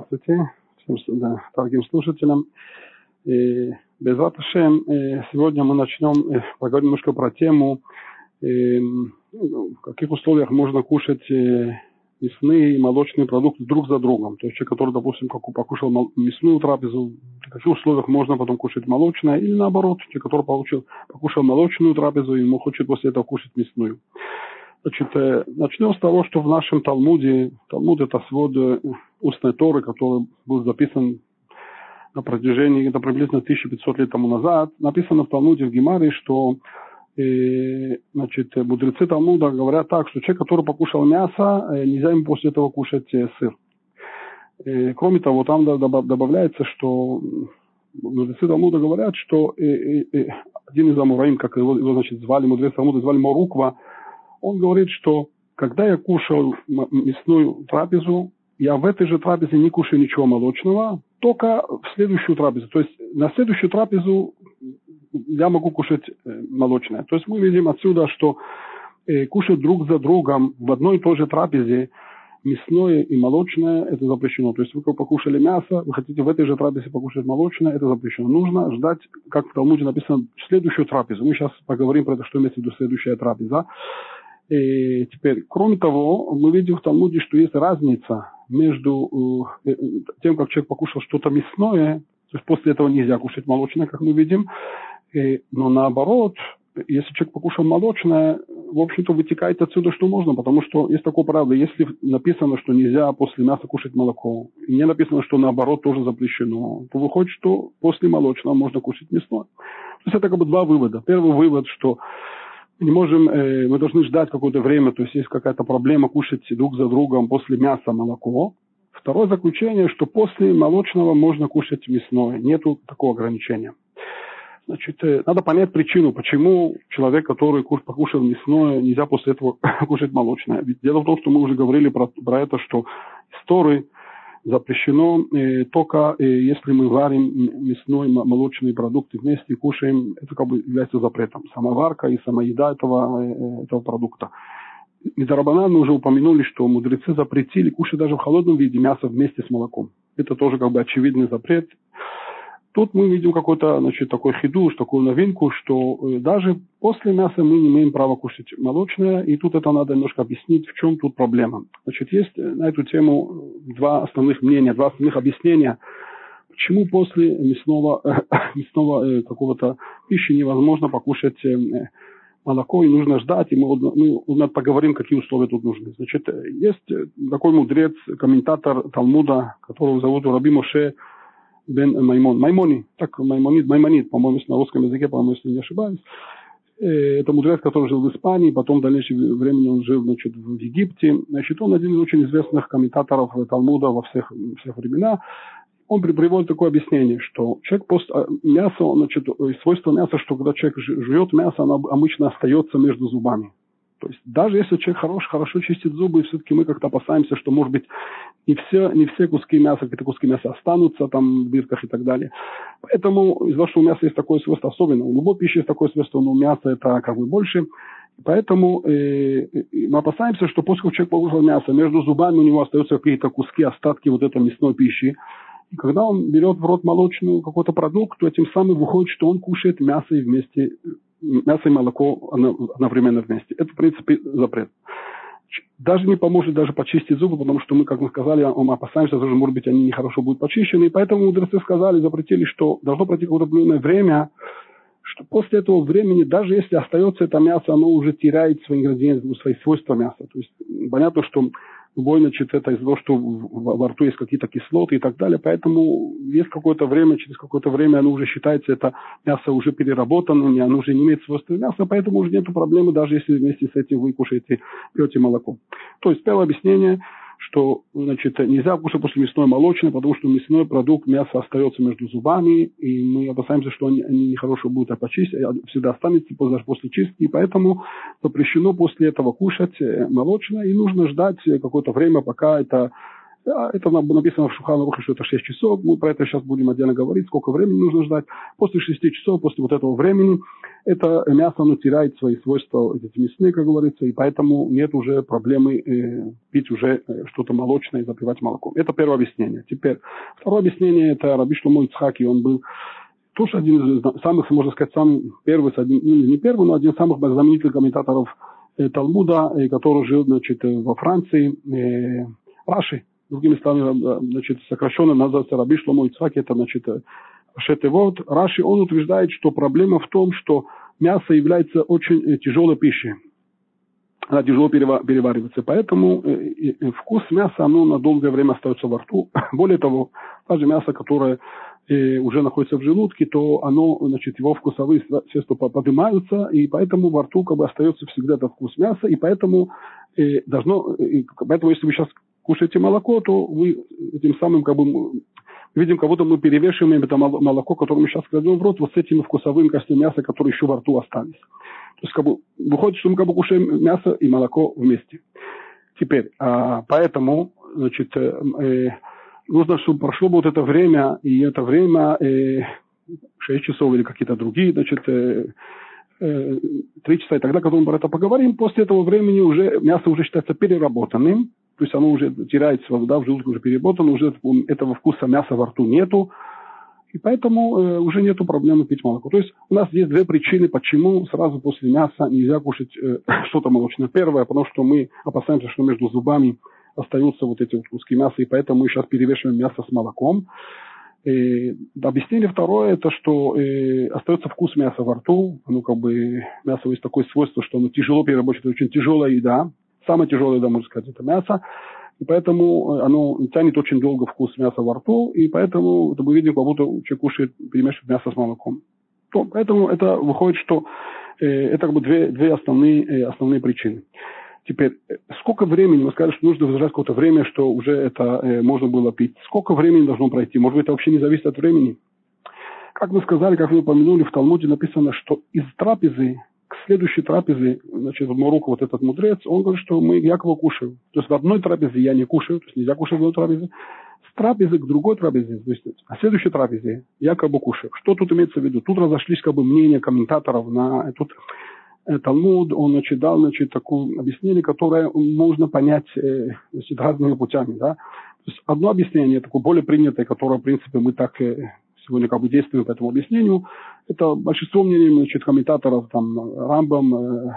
Здравствуйте всем да, дорогим слушателям. И без Раташем, сегодня мы начнем э, поговорить немножко про тему, ну, в каких условиях можно кушать э, мясные и молочные продукты друг за другом. То есть человек, который, допустим, покушал мясную трапезу, в каких условиях можно потом кушать молочное, или наоборот, человек, который получил, покушал молочную трапезу, и ему хочет после этого кушать мясную. Значит, э, начнем с того, что в нашем Талмуде, Талмуд это свод э, устной Торы, который был записан на протяжении, это приблизительно 1500 лет тому назад, написано в Талмуде в Гемаре, что э, значит, мудрецы Талмуда говорят так, что человек, который покушал мясо, нельзя ему после этого кушать сыр. Кроме того, там добавляется, что мудрецы Талмуда говорят, что один из амураим, как его, его значит, звали, мудрецы Талмуда звали Моруква, он говорит, что когда я кушал мясную трапезу, я в этой же трапезе не кушаю ничего молочного, только в следующую трапезу. То есть на следующую трапезу я могу кушать э, молочное. То есть мы видим отсюда, что э, кушать друг за другом в одной и той же трапезе мясное и молочное – это запрещено. То есть вы покушали мясо, вы хотите в этой же трапезе покушать молочное – это запрещено. Нужно ждать, как в Талмуде написано, следующую трапезу. Мы сейчас поговорим про это, что имеется в виду следующая трапеза. И теперь, кроме того, мы видим в Талмуде, что есть разница между э, тем, как человек покушал что-то мясное, то есть после этого нельзя кушать молочное, как мы видим, и, но наоборот, если человек покушал молочное, в общем-то, вытекает отсюда, что можно, потому что есть такое правило, если написано, что нельзя после мяса кушать молоко, и не написано, что наоборот тоже запрещено, то выходит, что после молочного можно кушать мясное. То есть это как бы два вывода. Первый вывод, что не можем, э, мы должны ждать какое-то время, то есть есть какая-то проблема кушать друг за другом после мяса молоко. Второе заключение, что после молочного можно кушать мясное, нету такого ограничения. Значит, э, надо понять причину, почему человек, который покушал мясное, нельзя после этого кушать молочное. Ведь дело в том, что мы уже говорили про, про это, что истории запрещено э, только э, если мы варим мясной, молочные продукты вместе и кушаем, это как бы является запретом. Самоварка и самоеда этого, э, этого продукта. Мизарабанан мы уже упомянули, что мудрецы запретили кушать даже в холодном виде мясо вместе с молоком. Это тоже как бы очевидный запрет. Тут мы видим какой-то значит, такой хидуш, такую новинку, что э, даже после мяса мы не имеем права кушать молочное, и тут это надо немножко объяснить, в чем тут проблема. Значит, есть э, на эту тему два основных мнения, два основных объяснения, почему после мясного, мясного какого-то пищи невозможно покушать молоко, и нужно ждать, и мы, мы поговорим, какие условия тут нужны. Значит, есть такой мудрец, комментатор Талмуда, которого зовут Раби Моше Бен Маймон. Маймони, так Маймонит, Маймонит, по-моему, на русском языке, по-моему, если не ошибаюсь. Это мудрец, который жил в Испании, потом в дальнейшем времени он жил значит, в Египте. Значит, он один из очень известных комментаторов Талмуда во всех, всех времена. Он приводит такое объяснение, что человек после мяса, значит, свойство мяса, что когда человек жует мясо, оно обычно остается между зубами. То есть даже если человек хорош, хорошо чистит зубы, все-таки мы как-то опасаемся, что, может быть, не все, не все куски мяса, какие-то куски мяса останутся там в дырках и так далее. Поэтому что у мяса есть такое свойство, особенно у любой пищи есть такое свойство, но у мяса это как бы больше. Поэтому э, мы опасаемся, что после того, как человек покушал мясо, между зубами у него остаются какие-то куски, остатки вот этой мясной пищи. И когда он берет в рот молочную какой-то продукт, то этим самым выходит, что он кушает мясо и вместе мясо и молоко одновременно вместе. Это, в принципе, запрет. Даже не поможет даже почистить зубы, потому что мы, как мы сказали, мы опасаемся, что, может быть, они нехорошо будут почищены. И поэтому мудрецы сказали, запретили, что должно пройти определенное время, что после этого времени, даже если остается это мясо, оно уже теряет свои ингредиенты, свои свойства мяса. То есть понятно, что любой, значит, это из-за того, что во рту есть какие-то кислоты и так далее. Поэтому есть какое-то время, через какое-то время оно уже считается, это мясо уже переработано, оно уже не имеет свойства мяса, поэтому уже нет проблемы, даже если вместе с этим вы кушаете, пьете молоко. То есть первое объяснение – что значит, нельзя кушать после мясной молочное, потому что мясной продукт, мясо остается между зубами, и мы опасаемся, что они, они нехорошо будут а всегда останется даже после чистки, и поэтому запрещено после этого кушать э, молочное, и нужно ждать какое-то время, пока это это написано в Шухану Рухе, что это 6 часов. Мы про это сейчас будем отдельно говорить, сколько времени нужно ждать. После 6 часов, после вот этого времени, это мясо, оно теряет свои свойства, эти мясные, как говорится, и поэтому нет уже проблемы э, пить уже э, что-то молочное и запивать молоком. Это первое объяснение. Теперь, второе объяснение, это Раби Шломо он был тоже один из самых, можно сказать, самый первый, один, ну, не первый, но один из самых знаменитых комментаторов э, Талмуда, э, который жил, значит, э, во Франции, э, Раши, другими словами, э, значит, сокращенно называется Раби Шломо это, значит, вот Раши, он утверждает, что проблема в том, что мясо является очень э, тяжелой пищей. Она тяжело переваривается. Поэтому э, вкус мяса, оно на долгое время остается во рту. Более того, даже мясо, которое э, уже находится в желудке, то оно, значит, его вкусовые средства поднимаются, и поэтому во рту как бы остается всегда этот вкус мяса, и поэтому должно, поэтому если вы сейчас кушаете молоко, то вы этим самым как бы видим, будто мы перевешиваем это молоко, которое мы сейчас кладем в рот, вот с этим вкусовым костями мяса, которые еще во рту остались. То есть как бы, выходит, что мы как бы кушаем мясо и молоко вместе. Теперь, а, поэтому, значит, э, э, нужно, чтобы прошло вот это время, и это время э, 6 часов или какие-то другие, значит, э, э, 3 часа, и тогда, когда мы про это поговорим, после этого времени уже мясо уже считается переработанным, то есть оно уже теряет свою, да, в желудке уже переработано, уже этого вкуса мяса во рту нету, и поэтому э, уже нету проблемы пить молоко. То есть у нас есть две причины, почему сразу после мяса нельзя кушать э, что-то молочное. Первое, потому что мы опасаемся, что между зубами остаются вот эти вот куски мяса, и поэтому мы сейчас перевешиваем мясо с молоком. И объяснение второе, это что э, остается вкус мяса во рту. Ну, как бы мясо есть такое свойство, что оно тяжело перерабатывать, очень тяжелая еда. Самое тяжелое, да, можно сказать, это мясо. И поэтому э, оно тянет очень долго вкус мяса во рту, и поэтому это мы видим, как будто человек кушает, перемешивает мясо с молоком. То, поэтому это выходит, что э, это как бы две, две основные, э, основные причины. Теперь, э, сколько времени, мы сказали, что нужно выжидать какое-то время, что уже это э, можно было пить. Сколько времени должно пройти? Может быть, это вообще не зависит от времени? Как мы сказали, как мы упомянули, в Талмуде написано, что из трапезы следующей трапезе, значит, в Марокко вот этот мудрец, он говорит, что мы якобы кушаем. То есть в одной трапезе я не кушаю, то есть нельзя кушать в одной трапезе. С трапезы к другой трапезе, то есть а следующей трапезе якобы кушаю. Что тут имеется в виду? Тут разошлись как бы мнения комментаторов на тут э, Талмуд, он значит, дал значит, такое объяснение, которое можно понять э, значит, разными путями. Да? То есть одно объяснение, такое более принятое, которое, в принципе, мы так э, сегодня как бы действуем по этому объяснению, это большинство мнений значит, комментаторов, там, Рамбам, э,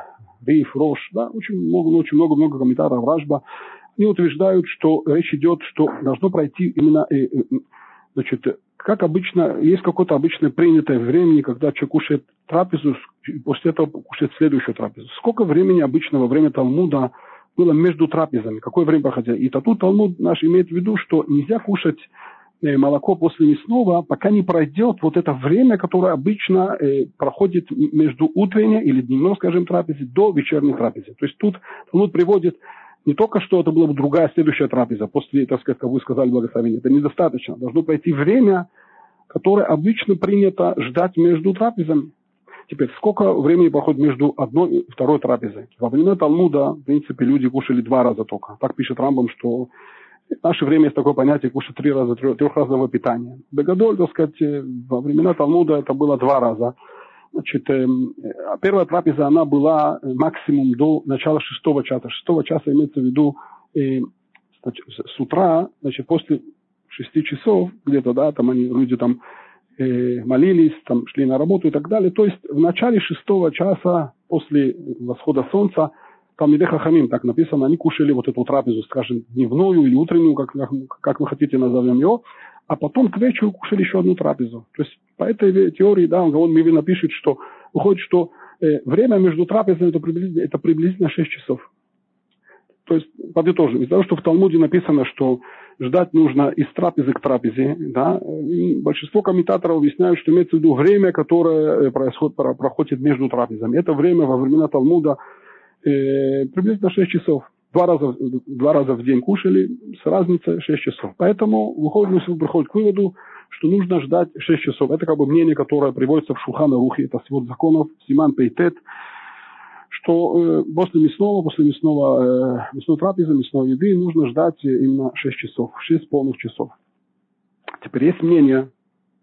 Риф, Рош, да, очень много, очень много, много комментаторов Ражба, они утверждают, что речь идет, что должно пройти именно, э, э, значит, как обычно, есть какое-то обычное принятое времени, когда человек кушает трапезу, после этого кушает следующую трапезу. Сколько времени обычно во время Талмуда было между трапезами, какое время проходило. И тут Талмуд наш имеет в виду, что нельзя кушать молоко после мясного, пока не пройдет вот это время, которое обычно э, проходит между утренней или дневной, скажем, трапезой до вечерней трапезы. То есть тут Талмуд приводит не только, что это была бы другая следующая трапеза, после, так сказать, как вы сказали, благословения. Это недостаточно. Должно пройти время, которое обычно принято ждать между трапезами. Теперь, сколько времени проходит между одной и второй трапезой? Во времена Талмуда, в принципе, люди кушали два раза только. Так пишет Рамбам, что в наше время есть такое понятие кушать три раза трехразового питания. Бегадоль, так сказать, э, во времена Талмуда это было два раза. Значит, э, первая трапеза, она была максимум до начала шестого часа. Шестого часа имеется в виду э, с утра, значит, после шести часов, где-то, да, там они, люди там э, молились, там шли на работу и так далее. То есть в начале шестого часа после восхода солнца Талмиде Хахамим, так написано, они кушали вот эту трапезу, скажем, дневную или утреннюю, как, как вы хотите назовем ее, а потом к вечеру кушали еще одну трапезу. То есть по этой теории, да, он, он пишет, что выходит, что э, время между трапезами это приблизительно, это приблизительно 6 часов. То есть, подытожим, из-за того, что в Талмуде написано, что ждать нужно из трапезы к трапезе, да, большинство комментаторов объясняют, что имеется в виду время, которое э, происходит, проходит между трапезами. Это время во времена Талмуда э, приблизительно 6 часов. Два раза, два раза в день кушали с разницей 6 часов. Поэтому выходит, приходит к выводу, что нужно ждать 6 часов. Это как бы мнение, которое приводится в Шухана Рухе, это свод законов, Симан Пейтет, что э, после мясного, после мясного, э, мясной трапезы, мясной еды нужно ждать именно 6 часов, 6 полных часов. Теперь есть мнение,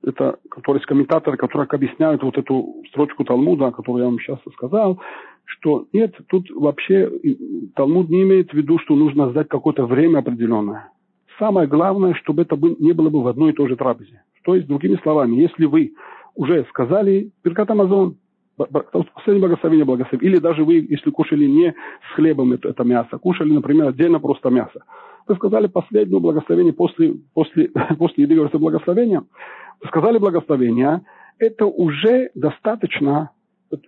это, которые есть комментаторы, которые объясняют вот эту строчку Талмуда, которую я вам сейчас сказал, что нет, тут вообще Талмуд не имеет в виду, что нужно сдать какое-то время определенное. Самое главное, чтобы это не было бы в одной и той же трапезе. То есть, другими словами, если вы уже сказали Перкат Амазон, последнее благословение благословение, или даже вы, если кушали не с хлебом это, это мясо, кушали, например, отдельно просто мясо, вы сказали последнее благословение после, после, после еды, говорится, благословения, вы сказали благословение, это уже достаточно,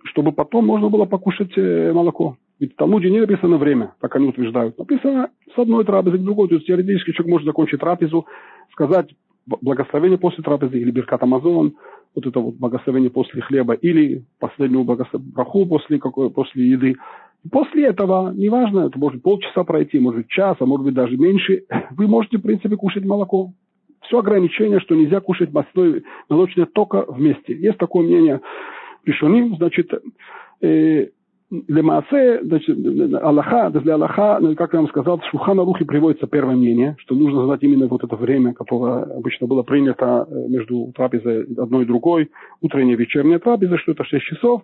чтобы потом можно было покушать э, молоко. Ведь в Талмуде не написано время, как они утверждают. Написано с одной трапезы к другой. То есть теоретически человек может закончить трапезу, сказать благословение после трапезы или Беркат Амазон, вот это вот благословение после хлеба, или последнюю браху после, какой, после еды. После этого, неважно, это может полчаса пройти, может час, а может быть даже меньше, вы можете, в принципе, кушать молоко. Все ограничение, что нельзя кушать молочное, только вместе. Есть такое мнение решеним, значит, э, Лемаасе, значит, Аллаха, для Аллаха, как я вам сказал, в Шухана Рухе приводится первое мнение, что нужно знать именно вот это время, которое обычно было принято э, между трапезой одной и другой, утренняя вечерняя трапеза, что это 6 часов,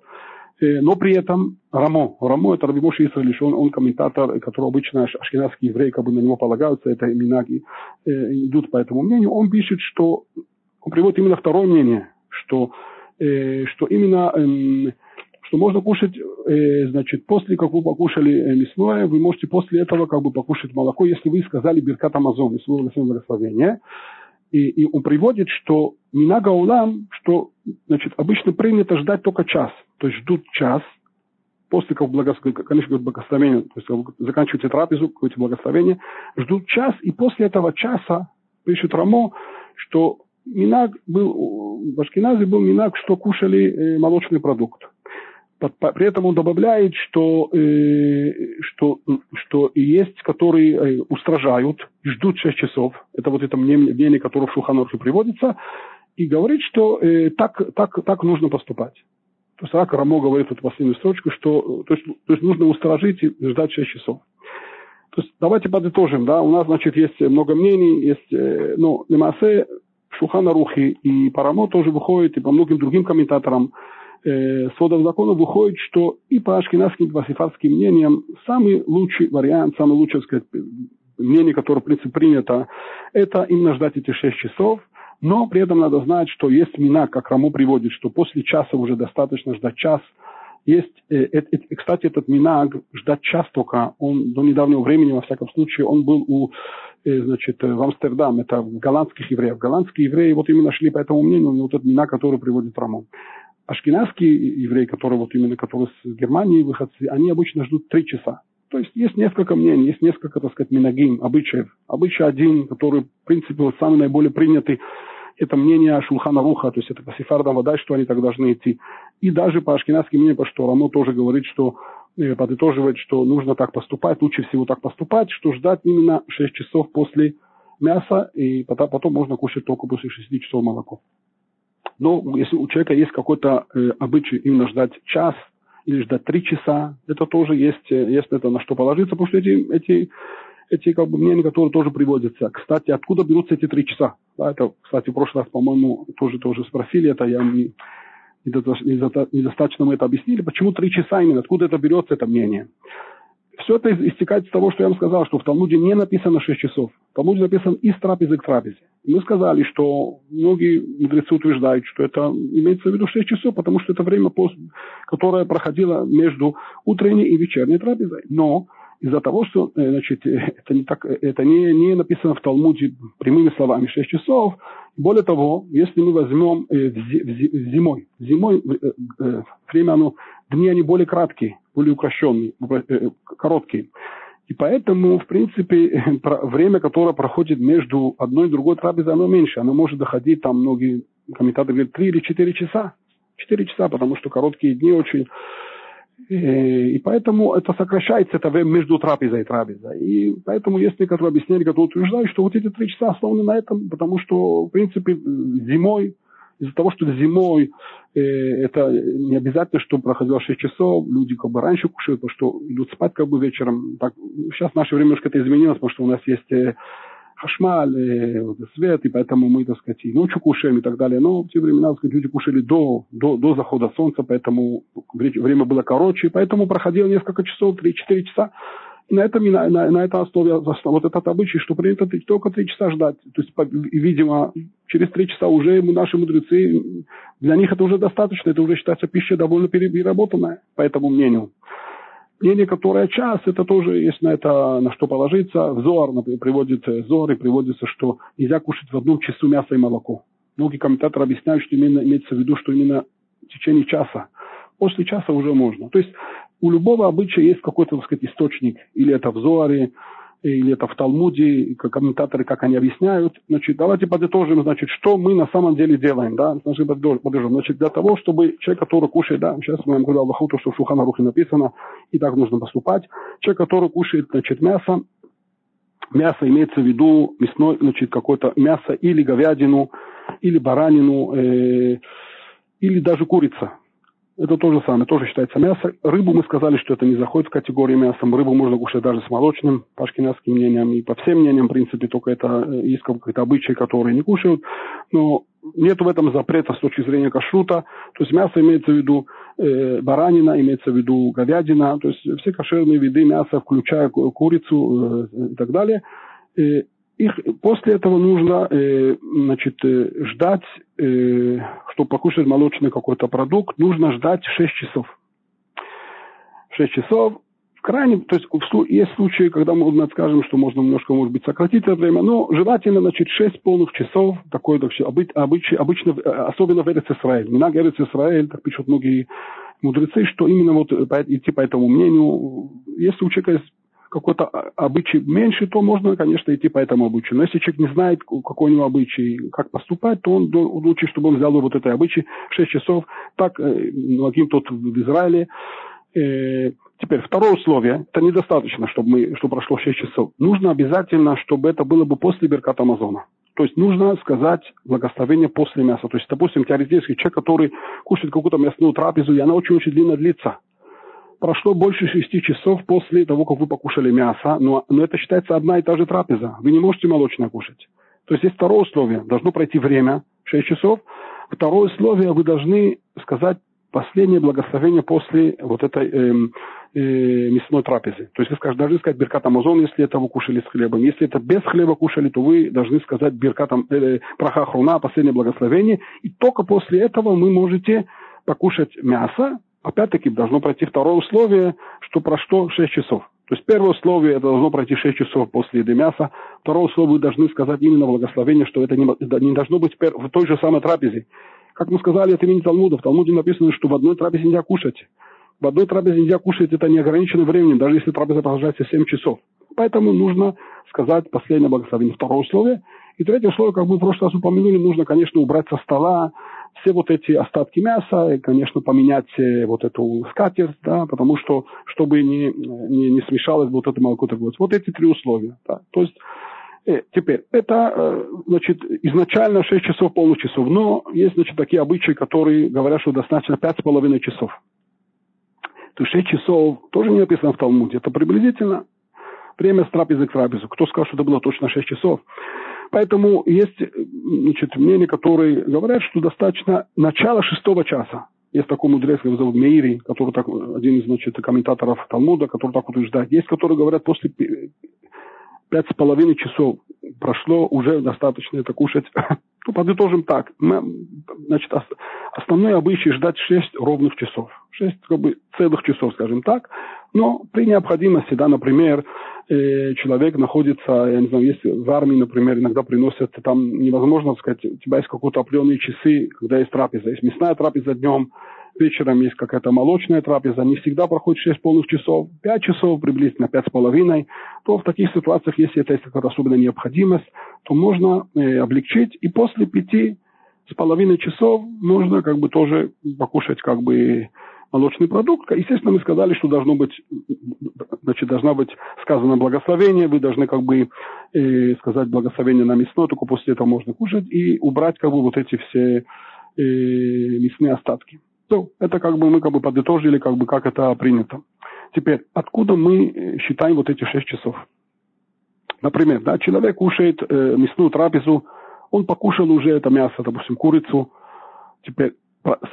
э, но при этом Рамо, Рамо это Рабимош Исраилиш, он, он комментатор, который обычно ашкенадские евреи как бы на него полагаются, это имена э, идут по этому мнению, он пишет, что он приводит именно второе мнение, что, что именно э, что можно кушать, э, значит, после как вы покушали э, мясное, вы можете после этого как бы покушать молоко, если вы сказали Биркат Амазон, если вы благословение. И, и он приводит, что Минага Улам, что значит, обычно принято ждать только час. То есть ждут час, после как конечно, благословения, то есть заканчиваете трапезу, какое-то благословение, ждут час, и после этого часа, пишет Рамо, что Минаг был, в Ашкеназе был Минаг, что кушали э, молочный продукт. При этом он добавляет, что, э, что, что есть, которые э, устражают, ждут 6 часов. Это вот это мнение, которое в Шуханорхе приводится. И говорит, что так, так, так нужно поступать. То есть Рак Рамо говорит вот последнюю строчку, что то есть, то есть нужно устражить и ждать 6 часов. То есть давайте подытожим. Да? У нас, значит, есть много мнений, есть, ну, Лемасе, Шухана Рухи и Парамо тоже выходит, и по многим другим комментаторам – э, сводов закона выходит, что и по ашкенадским, и по сефардским мнениям самый лучший вариант, самый лучший, сказать, мнение, которое, в принципе, принято, это именно ждать эти 6 часов, но при этом надо знать, что есть мина, как Рамо приводит, что после часа уже достаточно ждать час. Есть, э, э, э, кстати, этот минаг ждать час только, он до недавнего времени, во всяком случае, он был у значит, в Амстердам, это голландских евреев. Голландские евреи вот именно шли по этому мнению, вот этот мина, который приводит Рамон ашкенадские евреи, которые вот именно которые с Германии выходцы, они обычно ждут три часа. То есть есть несколько мнений, есть несколько, так сказать, минагим, обычаев. Обычай один, который, в принципе, вот самый наиболее принятый, это мнение Шулхана Руха, то есть это по Сефардам вода, что они так должны идти. И даже по ашкенадским мнениям, по что оно тоже говорит, что э, подытоживает, что нужно так поступать, лучше всего так поступать, что ждать именно 6 часов после мяса, и потом, можно кушать только после 6 часов молоко. Но если у человека есть какой-то э, обычай именно ждать час или ждать три часа, это тоже есть, э, есть это на что положиться, потому что эти, эти, эти как бы, мнения, которые тоже приводятся. Кстати, откуда берутся эти три часа? Да, это, кстати, в прошлый раз, по-моему, тоже, тоже спросили, это я не, недостаточно мы это объяснили. Почему три часа именно? Откуда это берется, это мнение? Все это истекает из того, что я вам сказал, что в Талмуде не написано 6 часов. В Талмуде написано из трапезы к трапезе. Мы сказали, что многие мудрецы утверждают, что это имеется в виду 6 часов, потому что это время, которое проходило между утренней и вечерней трапезой. Но из-за того, что э, значит, это, не, так, это не, не написано в Талмуде прямыми словами 6 часов, более того, если мы возьмем э, зимой, зимой э, время оно, дни они более краткие, более укращенные, короткие. И поэтому, в принципе, время, которое проходит между одной и другой трапезой, оно меньше. Оно может доходить, там многие комментаторы говорят, 3 или 4 часа. 4 часа, потому что короткие дни очень и поэтому это сокращается это время между трапезой и трапезой. И поэтому есть некоторые объяснения, которые утверждают, что вот эти три часа основаны на этом, потому что, в принципе, зимой, из-за того, что зимой э, это не обязательно, что проходило 6 часов, люди как бы раньше кушают, потому что идут спать как бы вечером. Так, сейчас в наше время немножко это изменилось, потому что у нас есть э, хашмаль, э, свет, и поэтому мы, так сказать, и ночью кушаем и так далее. Но в те времена, так сказать, люди кушали до, до, до захода солнца, поэтому время было короче, и поэтому проходило несколько часов, 3-4 часа. И на этом, на, на, на этом основе вот этот обычай, что принято только три часа ждать. То есть, видимо, через три часа уже наши мудрецы, для них это уже достаточно, это уже считается пища довольно переработанная, по этому мнению. Мнение, которое час, это тоже есть на это, на что положиться. В Зоар, например, приводится Зор и приводится, что нельзя кушать в одном часу мясо и молоко. Многие комментаторы объясняют, что именно имеется в виду, что именно в течение часа. После часа уже можно. То есть у любого обычая есть какой-то, так сказать, источник. Или это в Зоаре, или это в Талмуде, как комментаторы, как они объясняют. Значит, давайте подытожим, значит, что мы на самом деле делаем, да, значит, подытожим. Значит, для того, чтобы человек, который кушает, да, сейчас мы говорим Аллаху, то, что в Шуханарухе написано, и так нужно поступать. Человек, который кушает, значит, мясо, мясо имеется в виду мясной, значит, какое-то мясо или говядину, или баранину, э, или даже курица это то же самое, тоже считается мясо. Рыбу мы сказали, что это не заходит в категорию мяса. Рыбу можно кушать даже с молочным, по мнениям, и по всем мнениям, в принципе, только это есть какие-то обычаи, которые не кушают. Но нет в этом запрета с точки зрения кашрута. То есть мясо имеется в виду э, баранина, имеется в виду говядина, то есть все кошерные виды мяса, включая курицу э, и так далее. Э, их после этого нужно э, значит, э, ждать, э, чтобы покушать молочный какой-то продукт, нужно ждать 6 часов. 6 часов. В крайнем, то есть есть случаи, когда мы скажем, что можно немножко, может быть, сократить это время, но желательно, значит, 6 полных часов, такое, так, обычно, обычно, особенно в Эрец Исраэль. Минаг Эрец Исраэль, так пишут многие мудрецы, что именно вот идти по этому мнению, если у человека есть какой-то обычай меньше, то можно, конечно, идти по этому обычаю. Но если человек не знает, какой у него обычай, как поступать, то он лучше, чтобы он взял вот это обычай 6 часов. Так, э, Лаким тот в Израиле. Э, теперь, второе условие, это недостаточно, чтобы, мы, чтобы прошло 6 часов. Нужно обязательно, чтобы это было бы после Берката Амазона. То есть нужно сказать благословение после мяса. То есть, допустим, теоретически человек, который кушает какую-то мясную трапезу, и она очень-очень длинно длится – прошло больше шести часов после того, как вы покушали мясо, но, но это считается одна и та же трапеза. Вы не можете молочное кушать. То есть есть второе условие. Должно пройти время, 6 часов. Второе условие, вы должны сказать последнее благословение после вот этой э, э, мясной трапезы. То есть вы должны сказать Беркат Амазон, если это вы кушали с хлебом. Если это без хлеба кушали, то вы должны сказать Беркат э, Праха Хруна, последнее благословение. И только после этого вы можете покушать мясо, опять-таки должно пройти второе условие, что прошло 6 часов. То есть первое условие это должно пройти 6 часов после еды мяса. Второе условие вы должны сказать именно благословение, что это не, не должно быть в той же самой трапезе. Как мы сказали, это имени Талмуда. В Талмуде написано, что в одной трапезе нельзя кушать. В одной трапезе нельзя кушать, это неограниченное время, даже если трапеза продолжается 7 часов. Поэтому нужно сказать последнее благословение. Второе условие. И третье условие, как мы в прошлый раз упомянули, нужно, конечно, убрать со стола все вот эти остатки мяса, и, конечно, поменять э, вот эту скатерть, да, потому что, чтобы не, не, не смешалось вот это молоко, так вот. Вот эти три условия. Да. То есть, э, теперь, это, э, значит, изначально 6 часов, полных но есть, значит, такие обычаи, которые говорят, что достаточно 5,5 часов. То есть 6 часов тоже не написано в Талмуде, это приблизительно время с трапезы к трапезу. Кто скажет, что это было точно 6 часов? Поэтому есть значит, мнения, которые говорят, что достаточно начала шестого часа. Есть такой мудрец, его зовут Мейри, который так, один из значит, комментаторов Талмуда, который так утверждает. Есть, которые говорят, после пять с половиной часов прошло, уже достаточно это кушать. Ну, подытожим так. Мы, значит, основной обычай ждать 6 ровных часов. 6 как бы, целых часов, скажем так. Но при необходимости, да, например, э, человек находится, я не знаю, если в армии, например, иногда приносят, там невозможно сказать, у тебя есть какие-то определенные часы, когда есть трапеза. Есть мясная трапеза днем, вечером есть какая-то молочная трапеза, не всегда проходит 6 полных часов, 5 часов, приблизительно 5 с половиной, то в таких ситуациях, если это есть какая-то особенная необходимость, то можно э, облегчить, и после 5 с половиной часов можно как бы тоже покушать как бы молочный продукт. Естественно, мы сказали, что должно быть, значит, должна быть сказано благословение, вы должны как бы э, сказать благословение на мясное, только после этого можно кушать и убрать как бы вот эти все э, мясные остатки. Ну, это как бы мы как бы подытожили, как бы как это принято. Теперь, откуда мы э, считаем вот эти шесть часов? Например, да, человек кушает э, мясную трапезу, он покушал уже это мясо, допустим, курицу, теперь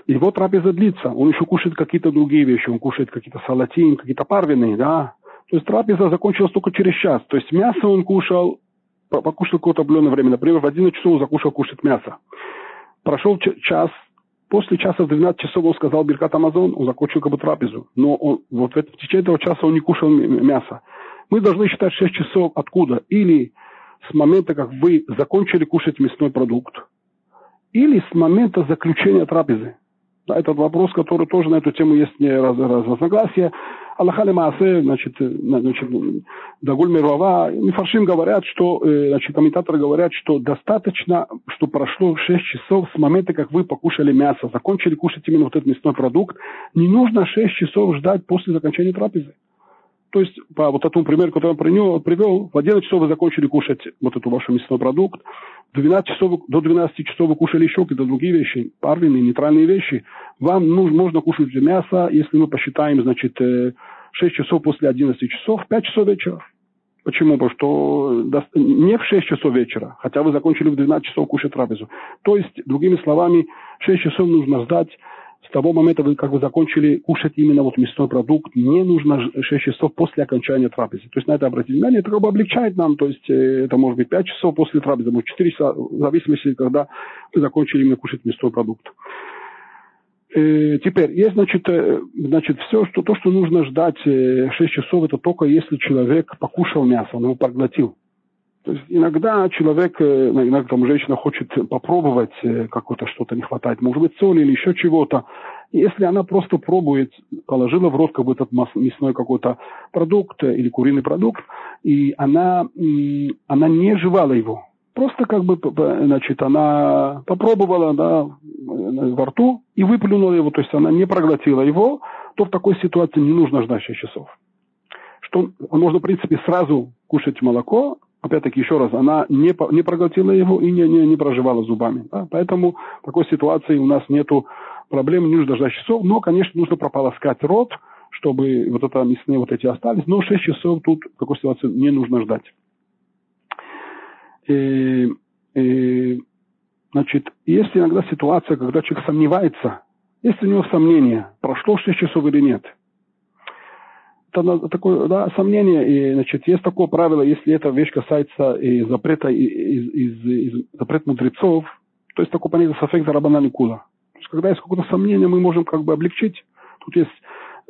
его трапеза длится, он еще кушает какие-то другие вещи, он кушает какие-то салатин, какие-то парвины, да. То есть трапеза закончилась только через час. То есть мясо он кушал, покушал какое-то определенное время. Например, в 11 часов он закушал кушать мясо. Прошел час, после часа в 12 часов он сказал Беркат Амазон, он закончил как бы трапезу. Но он, вот в, в течение этого часа он не кушал мясо. Мы должны считать 6 часов откуда? Или с момента, как вы закончили кушать мясной продукт, или с момента заключения трапезы. Этот вопрос, который тоже на эту тему есть не раз, раз, разногласия. Аллаха Маасе, значит, значит Дагуль Мирова, Мифаршим говорят, что, э, значит, комментаторы говорят, что достаточно, что прошло 6 часов с момента, как вы покушали мясо, закончили кушать именно вот этот мясной продукт. Не нужно 6 часов ждать после окончания трапезы. То есть, по вот этому примеру, который я привел, привел, в 11 часов вы закончили кушать вот эту вашу мясной продукт, 12 часов, до 12 часов вы кушали еще какие-то другие вещи, парвины, нейтральные вещи, вам нужно, можно кушать мясо, если мы посчитаем, значит, 6 э, часов после 11 часов, 5 часов вечера. Почему? Потому что не в 6 часов вечера, хотя вы закончили в 12 часов кушать трапезу. То есть, другими словами, 6 часов нужно ждать с того момента, вы как бы закончили кушать именно вот мясной продукт, не нужно 6 часов после окончания трапезы. То есть на это обратить внимание, это как бы облегчает нам, то есть э, это может быть 5 часов после трапезы, может 4 часа, в зависимости, когда вы закончили именно кушать мясной продукт. Э, теперь, есть, значит, э, значит, все, что, то, что нужно ждать 6 часов, это только если человек покушал мясо, он его проглотил. То есть иногда человек, э, иногда там женщина хочет попробовать, э, какое-то что-то не хватает, может быть, соли или еще чего-то. Если она просто пробует, положила в рот как бы этот мясной какой-то продукт э, или куриный продукт, и она, она не жевала его, просто как бы, значит, она попробовала да, во рту и выплюнула его, то есть она не проглотила его, то в такой ситуации не нужно ждать 6 часов. Что можно, в принципе, сразу кушать молоко, опять-таки, еще раз, она не, не проглотила его и не, не, не проживала зубами. Да? Поэтому в такой ситуации у нас нет проблем, не нужно ждать часов, но, конечно, нужно прополоскать рот, чтобы вот это мясные вот эти остались, но 6 часов тут в такой ситуации не нужно ждать. И, и, значит, есть иногда ситуация, когда человек сомневается, есть у него сомнения, прошло 6 часов или нет – такое да, сомнение. И, значит, есть такое правило, если эта вещь касается и запрета, из, из, из запрет мудрецов, то есть такое понятие сафек зарабана никуда. То есть, когда есть какое-то сомнение, мы можем как бы облегчить. Тут есть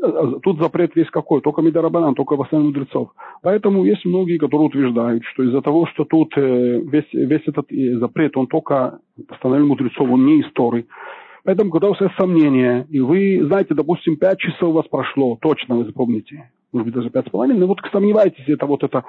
э, Тут запрет весь какой, только Мидарабанан, только в основном мудрецов. Поэтому есть многие, которые утверждают, что из-за того, что тут э, весь, весь этот э, запрет, он только постановлен мудрецов, он не историй. Поэтому, когда у вас есть сомнения, и вы знаете, допустим, 5 часов у вас прошло, точно вы запомните, может быть, даже 5,5, но вот сомневаетесь, это вот это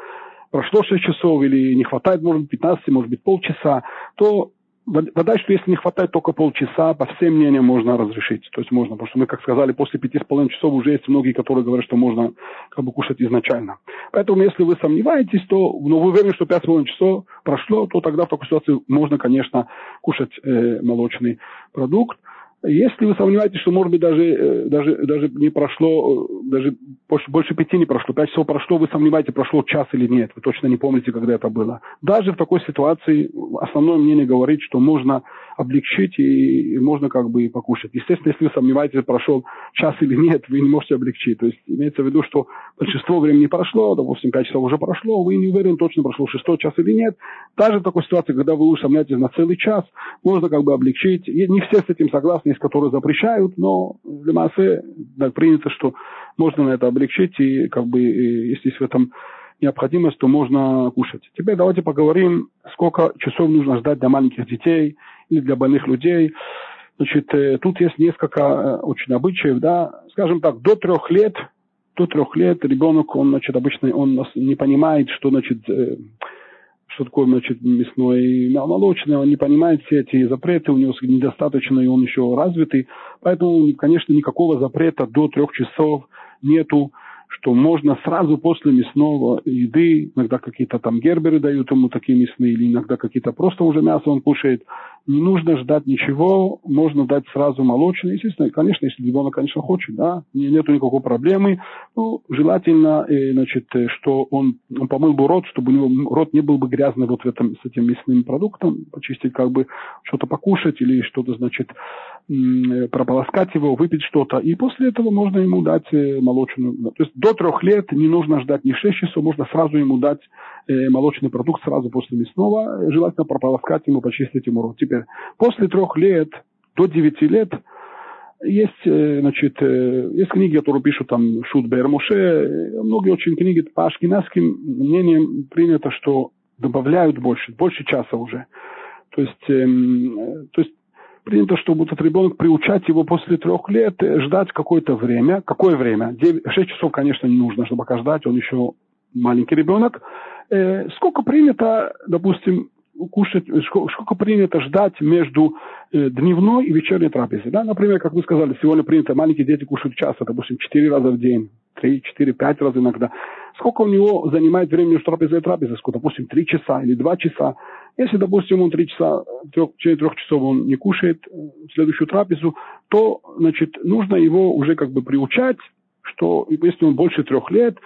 прошло 6 часов или не хватает, может быть, 15, может быть, полчаса, то Вода, что если не хватает только полчаса, по всем мнениям можно разрешить. То есть можно, потому что мы, как сказали, после пяти с половиной часов уже есть многие, которые говорят, что можно как бы кушать изначально. Поэтому, если вы сомневаетесь, то, но вы уверены, что пять с половиной часов прошло, то тогда в такой ситуации можно, конечно, кушать э, молочный продукт. Если вы сомневаетесь, что, может быть, даже, э, даже, даже не прошло, э, даже больше, больше пяти не прошло, пять часов прошло, вы сомневаетесь, прошло час или нет, вы точно не помните, когда это было. Даже в такой ситуации основное мнение говорит, что можно облегчить и можно как бы покушать. Естественно, если вы сомневаетесь, прошел час или нет, вы не можете облегчить. То есть имеется в виду, что большинство времени прошло, допустим, пять часов уже прошло, вы не уверены, точно прошло шестой час или нет. Даже в такой ситуации, когда вы усомняетесь на целый час, можно как бы облегчить. И не все с этим согласны, есть, которые запрещают, но для массы так принято, что можно на это облегчить, и как бы, если есть в этом необходимость, то можно кушать. Теперь давайте поговорим, сколько часов нужно ждать для маленьких детей или для больных людей. Значит, э, тут есть несколько э, очень обычаев, да, скажем так, до трех лет, до трех лет ребенок, он, значит, обычно он не понимает, что, значит, э, что такое значит, мясное и молочное, он не понимает все эти запреты, у него недостаточно, и он еще развитый. Поэтому, конечно, никакого запрета до трех часов нету, что можно сразу после мясного еды, иногда какие-то там герберы дают ему такие мясные, или иногда какие-то просто уже мясо он кушает, не нужно ждать ничего, можно дать сразу молочный. Естественно, конечно, если ребенок, конечно, хочет, да, нету никакой проблемы. Ну, желательно, э, значит, э, что он, он помыл бы рот, чтобы у него рот не был бы грязный вот в этом, с этим мясным продуктом, почистить как бы что-то покушать или что-то, значит, э, прополоскать его, выпить что-то. И после этого можно ему дать молочную. То есть до трех лет не нужно ждать ни 6 часов, можно сразу ему дать молочный продукт сразу после мясного, желательно прополоскать ему, почистить ему рот. Теперь, после трех лет до девяти лет есть, э, значит, э, есть книги, которые пишут там Шут Бермуше, многие очень книги по ашкенадским мнениям принято, что добавляют больше, больше часа уже. То есть, эм, то есть принято, чтобы этот ребенок приучать его после трех лет, ждать какое-то время. Какое время? 9, 6 часов, конечно, не нужно, чтобы пока ждать, он еще маленький ребенок. Э, сколько принято, допустим, кушать, сколько принято ждать между э, дневной и вечерней трапезой. Да? Например, как вы сказали, сегодня принято, маленькие дети кушают час, допустим, 4 раза в день, 3, 4, 5 раз иногда. Сколько у него занимает времени между трапезой и трапезой? Сколько, допустим, 3 часа или 2 часа. Если, допустим, он 3 часа, 3, в течение 3 часов он не кушает э, следующую трапезу, то, значит, нужно его уже как бы приучать, что если он больше трех лет,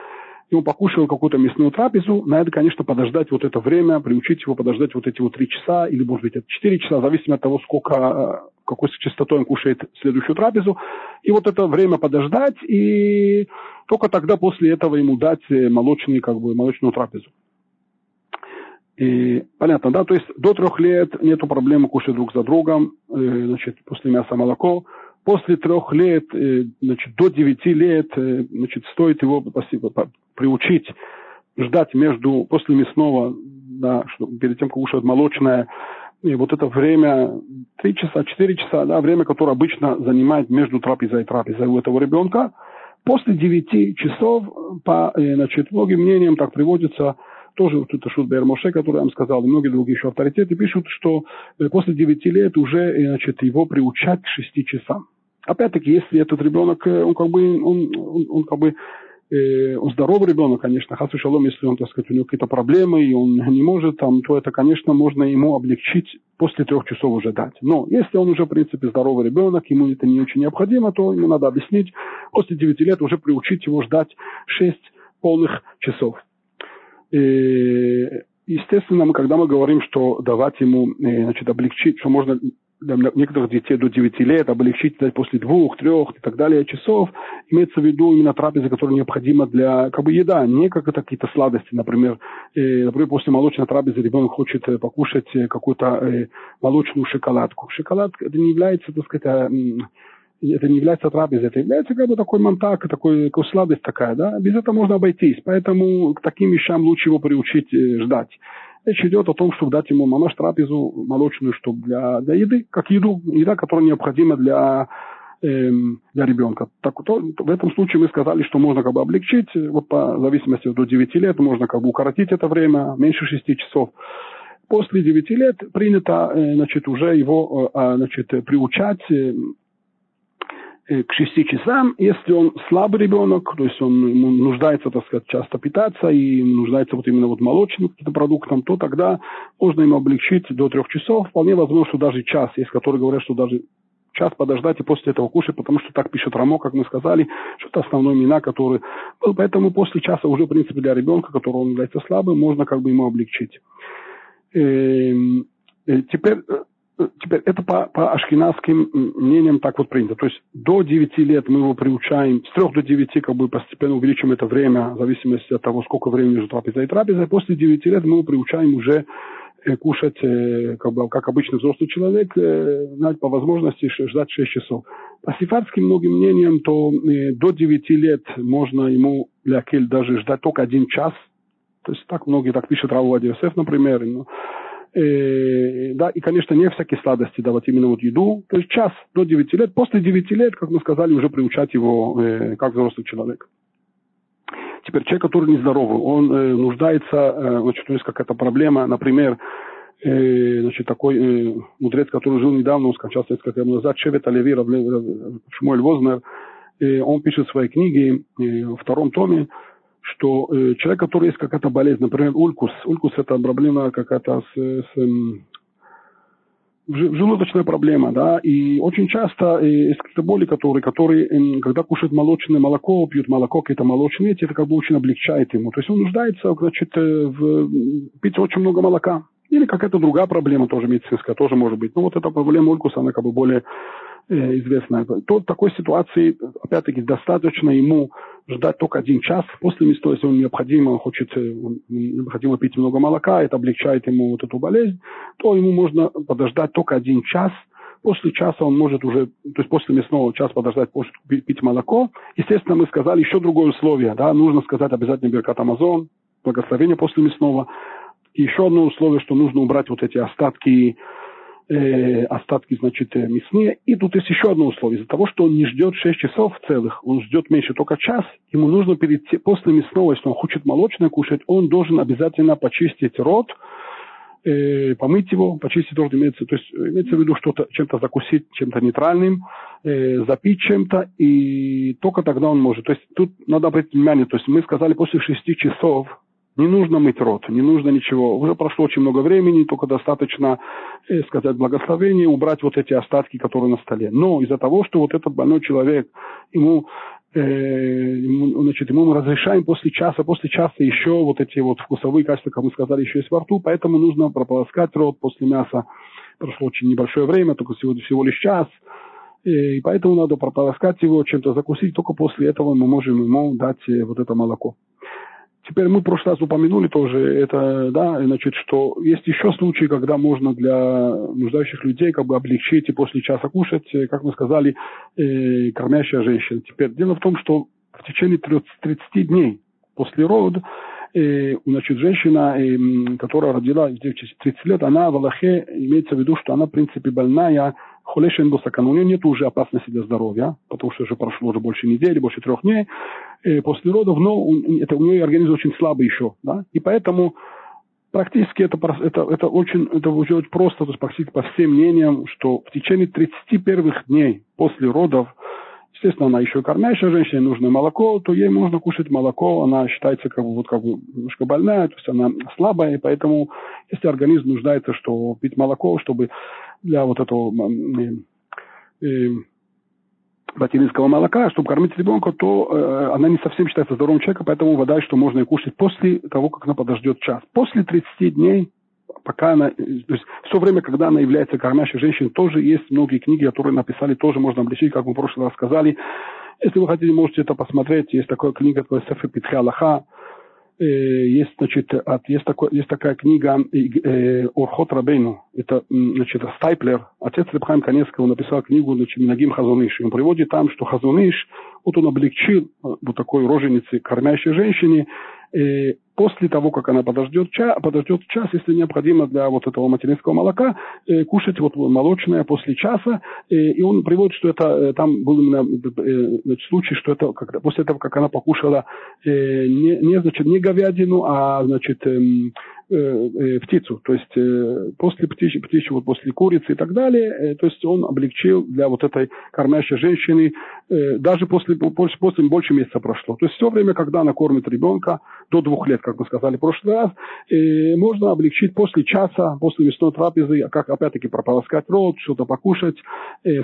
и он покушал какую-то мясную трапезу, надо, конечно, подождать вот это время, приучить его подождать вот эти вот три часа, или, может быть, это четыре часа, в зависимости от того, сколько, э, какой частотой он кушает следующую трапезу. И вот это время подождать, и только тогда после этого ему дать э, молочный, как бы, молочную трапезу. И, понятно, да? То есть до трех лет нету проблемы кушать друг за другом, э, значит, после мяса молоко – после трех лет, значит, до девяти лет, значит, стоит его приучить ждать между, после мясного, да, перед тем, как кушать молочное, и вот это время, три часа, четыре часа, да, время, которое обычно занимает между трапезой и трапезой у этого ребенка, после девяти часов, по, э, значит, многим мнениям так приводится, тоже вот это Шут Моше, который я вам сказал, и многие другие еще авторитеты пишут, что после девяти лет уже значит, его приучать к шести часам. Опять-таки, если этот ребенок, э, он как бы, он, он, он как бы э, он здоровый ребенок, конечно, хасу шалом, если он, так сказать, у него какие-то проблемы, и он не может там, то это, конечно, можно ему облегчить после трех часов уже дать. Но если он уже, в принципе, здоровый ребенок, ему это не очень необходимо, то ему надо объяснить, после девяти лет уже приучить его ждать шесть полных часов. И, э, естественно, мы, когда мы говорим, что давать ему, значит, облегчить, что можно для некоторых детей до 9 лет, облегчить дать после двух, трех и так далее часов, имеется в виду именно трапеза, которая необходима для как бы еда, не как это какие-то сладости, например, э, например, после молочной трапезы ребенок хочет э, покушать э, какую-то э, молочную шоколадку. Шоколад это не является, так сказать, э, это не является трапезой, это является как бы такой монтак, такой, такой сладость такая, да, без этого можно обойтись, поэтому к таким вещам лучше его приучить э, ждать. Речь идет о том, чтобы дать ему мамаш трапезу молочную, чтобы для, для еды, как еду, еда, которая необходима для, эм, для ребенка. Так, то, в этом случае мы сказали, что можно как бы облегчить, вот по зависимости до 9 лет можно как бы укоротить это время, меньше 6 часов. После 9 лет принято э, значит, уже его э, а, значит, приучать э, Э, к 6 часам, если он слабый ребенок, то есть он ему нуждается, так сказать, часто питаться и нуждается вот именно вот молочным каким-то продуктом, то тогда можно ему облегчить до 3 часов. Вполне возможно, что даже час, есть которые говорят, что даже час подождать и после этого кушать, потому что так пишет Рамо, как мы сказали, что это основной мина, который был. Поэтому после часа уже, в принципе, для ребенка, которого он является слабым, можно как бы ему облегчить. Эм, э, теперь э, теперь это по, по ашкенадским мнениям так вот принято. То есть до 9 лет мы его приучаем, с 3 до 9 как бы постепенно увеличим это время, в зависимости от того, сколько времени между трапезой и трапезой. После 9 лет мы его приучаем уже э, кушать, э, как, бы, как обычный взрослый человек, э, знать по возможности ждать 6 часов. По сифатским многим мнениям, то до 9 лет можно ему, для кель, даже ждать только один час. То есть так многие так пишут Раву Адиосеф, например. Но, Э, да, и, конечно, не всякие сладости давать именно вот еду. То есть час до 9 лет. После 9 лет, как мы сказали, уже приучать его э, как взрослый человек. Теперь человек, который нездоровый, он э, нуждается, э, значит, у него есть какая-то проблема, например, э, значит, такой э, мудрец, который жил недавно, он скончался несколько лет назад, Шевет Оливи, Шмуэль Вознер, э, он пишет в своей книге, э, во втором томе, что э, человек, который есть какая-то болезнь, например, улькус, улькус это проблема какая-то с, с желудочная проблема, да, и очень часто э, есть какие-то боли, которые, которые, э, когда кушают молочное молоко, пьют молоко, какие-то молочные, это как бы очень облегчает ему. То есть он нуждается, значит, э, в пить очень много молока. Или какая-то другая проблема тоже медицинская, тоже может быть. Но вот эта проблема Улькуса, она как бы более э, известная. То такой ситуации, опять-таки, достаточно ему ждать только один час после места, если он необходимо, он хочет, э, необходимо пить много молока, это облегчает ему вот эту болезнь, то ему можно подождать только один час, после часа он может уже, то есть после мясного час подождать, может пить молоко. Естественно, мы сказали еще другое условие, да, нужно сказать обязательно Беркат Амазон, благословение после мясного. И еще одно условие, что нужно убрать вот эти остатки э, остатки, значит, э, мясные. И тут есть еще одно условие. Из-за того, что он не ждет 6 часов целых, он ждет меньше только час, ему нужно перед, после мясного, если он хочет молочное кушать, он должен обязательно почистить рот, э, помыть его, почистить рот имеется, то есть имеется в виду что-то, чем-то закусить, чем-то нейтральным, э, запить чем-то, и только тогда он может. То есть тут надо обратить внимание, то есть мы сказали после 6 часов, не нужно мыть рот, не нужно ничего. Уже прошло очень много времени, только достаточно э, сказать благословение, убрать вот эти остатки, которые на столе. Но из-за того, что вот этот больной человек, ему, э, значит, ему мы разрешаем после часа, после часа еще вот эти вот вкусовые качества, как мы сказали, еще есть во рту, поэтому нужно прополоскать рот после мяса. Прошло очень небольшое время, только всего, всего лишь час. Э, и поэтому надо прополоскать его, чем-то закусить, только после этого мы можем ему дать э, вот это молоко. Теперь мы в прошлый раз упомянули тоже это, да, значит, что есть еще случаи, когда можно для нуждающих людей как бы облегчить и после часа кушать, э, как мы сказали, э, кормящая женщина. Теперь дело в том, что в течение 30, 30 дней после рода э, значит, женщина, э, которая родила в 30 лет, она в Аллахе имеется в виду, что она, в принципе, больная, холешен босакан, у нее нет уже опасности для здоровья, потому что уже прошло уже больше недели, больше трех дней э, после родов, но это, у нее организм очень слабый еще, да, и поэтому практически это, это, это, очень, это уже очень просто, то есть практически по всем мнениям, что в течение 30 первых дней после родов Естественно, она еще кормящая женщина, нужно молоко, то ей можно кушать молоко, она считается как бы, вот, как бы немножко больная, то есть она слабая, и поэтому если организм нуждается, что пить молоко, чтобы для вот этого э, э, материнского молока, чтобы кормить ребенка, то э, она не совсем считается здоровым человеком, поэтому вода, что можно и кушать после того, как она подождет час. После 30 дней пока она, то есть все время, когда она является кормящей женщиной, тоже есть многие книги, которые написали, тоже можно обличить, как мы в прошлый раз сказали. Если вы хотите, можете это посмотреть. Есть такая книга, такая Сефер Питхи Аллаха. Э, есть, значит, от, есть, такой, есть такая книга э, Орхот Рабейну. Это, значит, Стайплер, отец Рабхайм Каневского написал книгу, значит, Минагим Хазуныш. Он приводит там, что Хазуныш, вот он облегчил вот такой роженице, кормящей женщине, после того, как она подождет час, подождет час, если необходимо для вот этого материнского молока, э, кушать вот молочное после часа. Э, и он приводит, что это э, там был именно э, значит, случай, что это когда, после того, как она покушала э, не, не, значит, не говядину, а значит, Э, э, птицу, то есть э, после птичьи, птичьи, вот после курицы и так далее, то есть он облегчил для вот этой кормящей женщины, даже после, после, после больше месяца прошло. То есть все время, когда она кормит ребенка, до двух лет, как мы сказали в прошлый раз, можно облегчить после часа, после мясной трапезы, как опять-таки прополоскать рот, что-то покушать,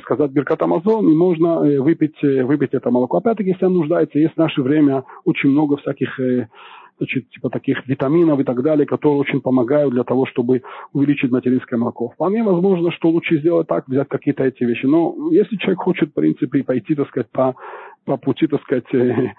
сказать Беркат Амазон, и можно выпить, выпить это молоко. Опять-таки, если нуждается, есть в наше время очень много всяких значит, типа таких витаминов и так далее, которые очень помогают для того, чтобы увеличить материнское молоко. Вполне возможно, что лучше сделать так, взять какие-то эти вещи. Но если человек хочет, в принципе, пойти, так сказать, по, по пути, так сказать,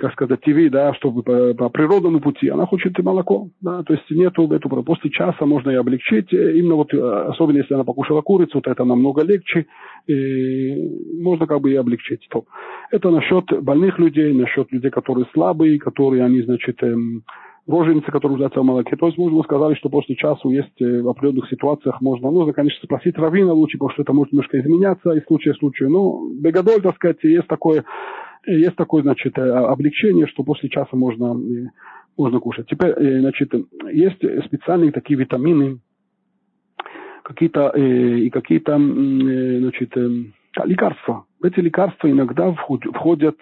как сказать, ТВ, да, чтобы по, по природному пути, она хочет молоко, да, то есть нету эту, после часа можно и облегчить, э, именно вот, э, особенно если она покушала курицу, то это намного легче, и можно как бы и облегчить. То. Это насчет больных людей, насчет людей, которые слабые, которые, они, значит, эм, роженицы, которые нуждаются в молоке. То есть мы сказали, что после часу есть э, в определенных ситуациях можно, нужно, конечно, спросить равина лучше, потому что это может немножко изменяться из случая в случай. Но бегадоль, так сказать, есть такое есть такое, значит, э, облегчение, что после часа можно, э, можно кушать. Теперь, э, значит, есть специальные такие витамины, какие-то и какие-то, значит, лекарства. Эти лекарства иногда входят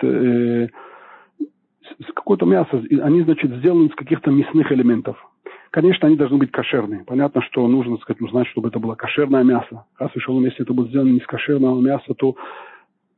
какое-то мясо, они, значит, сделаны из каких-то мясных элементов. Конечно, они должны быть кошерные. Понятно, что нужно сказать, узнать, чтобы это было кошерное мясо. Раз решил, если это будет сделано из кошерного мяса, то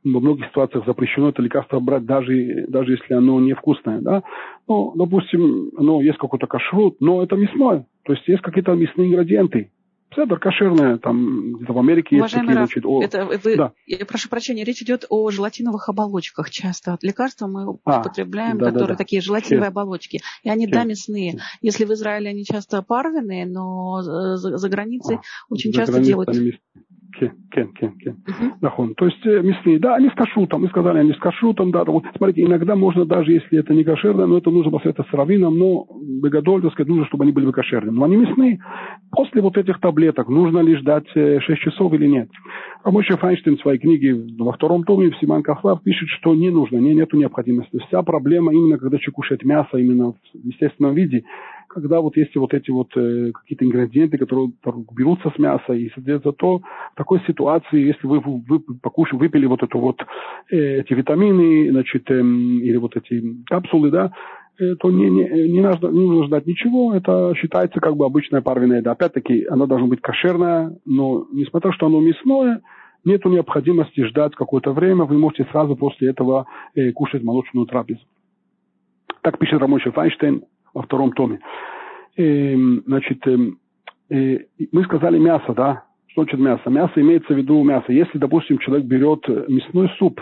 во многих ситуациях запрещено это лекарство брать, даже, даже если оно невкусное. Да? Ну, допустим, оно есть какой-то кашрут, но это мясное. То есть есть какие-то мясные ингредиенты. Седр кошерное, там где-то в Америке Уважаемый есть такие, значит, о... это вы, да. я прошу прощения, речь идет о желатиновых оболочках часто. От лекарства мы а, употребляем, да, которые да, да. такие желатиновые Хе. оболочки. И они, Хе. да, мясные. Если в Израиле они часто парвенные, но за, за границей а, очень часто делают... Они Кен, кен, кен, кен. Uh-huh. То есть э, мясные, да, они с кашрутом, мы сказали, они с кашрутом, да. Вот, смотрите, иногда можно, даже если это не кошерно, но это нужно посоветовать с раввином, но богодоль, так сказать, нужно, чтобы они были бы кошерными. Но они мясные. После вот этих таблеток нужно ли ждать 6 э, часов или нет? А Мойша Файнштейн в своей книге во втором томе в Симан Кахлав пишет, что не нужно, не, нету необходимости. Вся проблема именно, когда человек кушает мясо именно в естественном виде, когда вот есть вот эти вот э, какие-то ингредиенты, которые берутся с мяса, и, соответственно, то в такой ситуации, если вы, вы покушали, выпили вот это вот э, эти витамины, значит, э, или вот эти капсулы, да, э, то не, не, не, нужно, не нужно ждать ничего, это считается как бы обычная парвенная еда. Опять-таки, она должна быть кошерная, но несмотря на то, что оно мясное, нет необходимости ждать какое-то время, вы можете сразу после этого э, кушать молочную трапезу. Так пишет Рамойша Файнштейн во втором томе. И, значит, и мы сказали мясо, да? Что значит мясо? Мясо имеется в виду мясо. Если, допустим, человек берет мясной суп,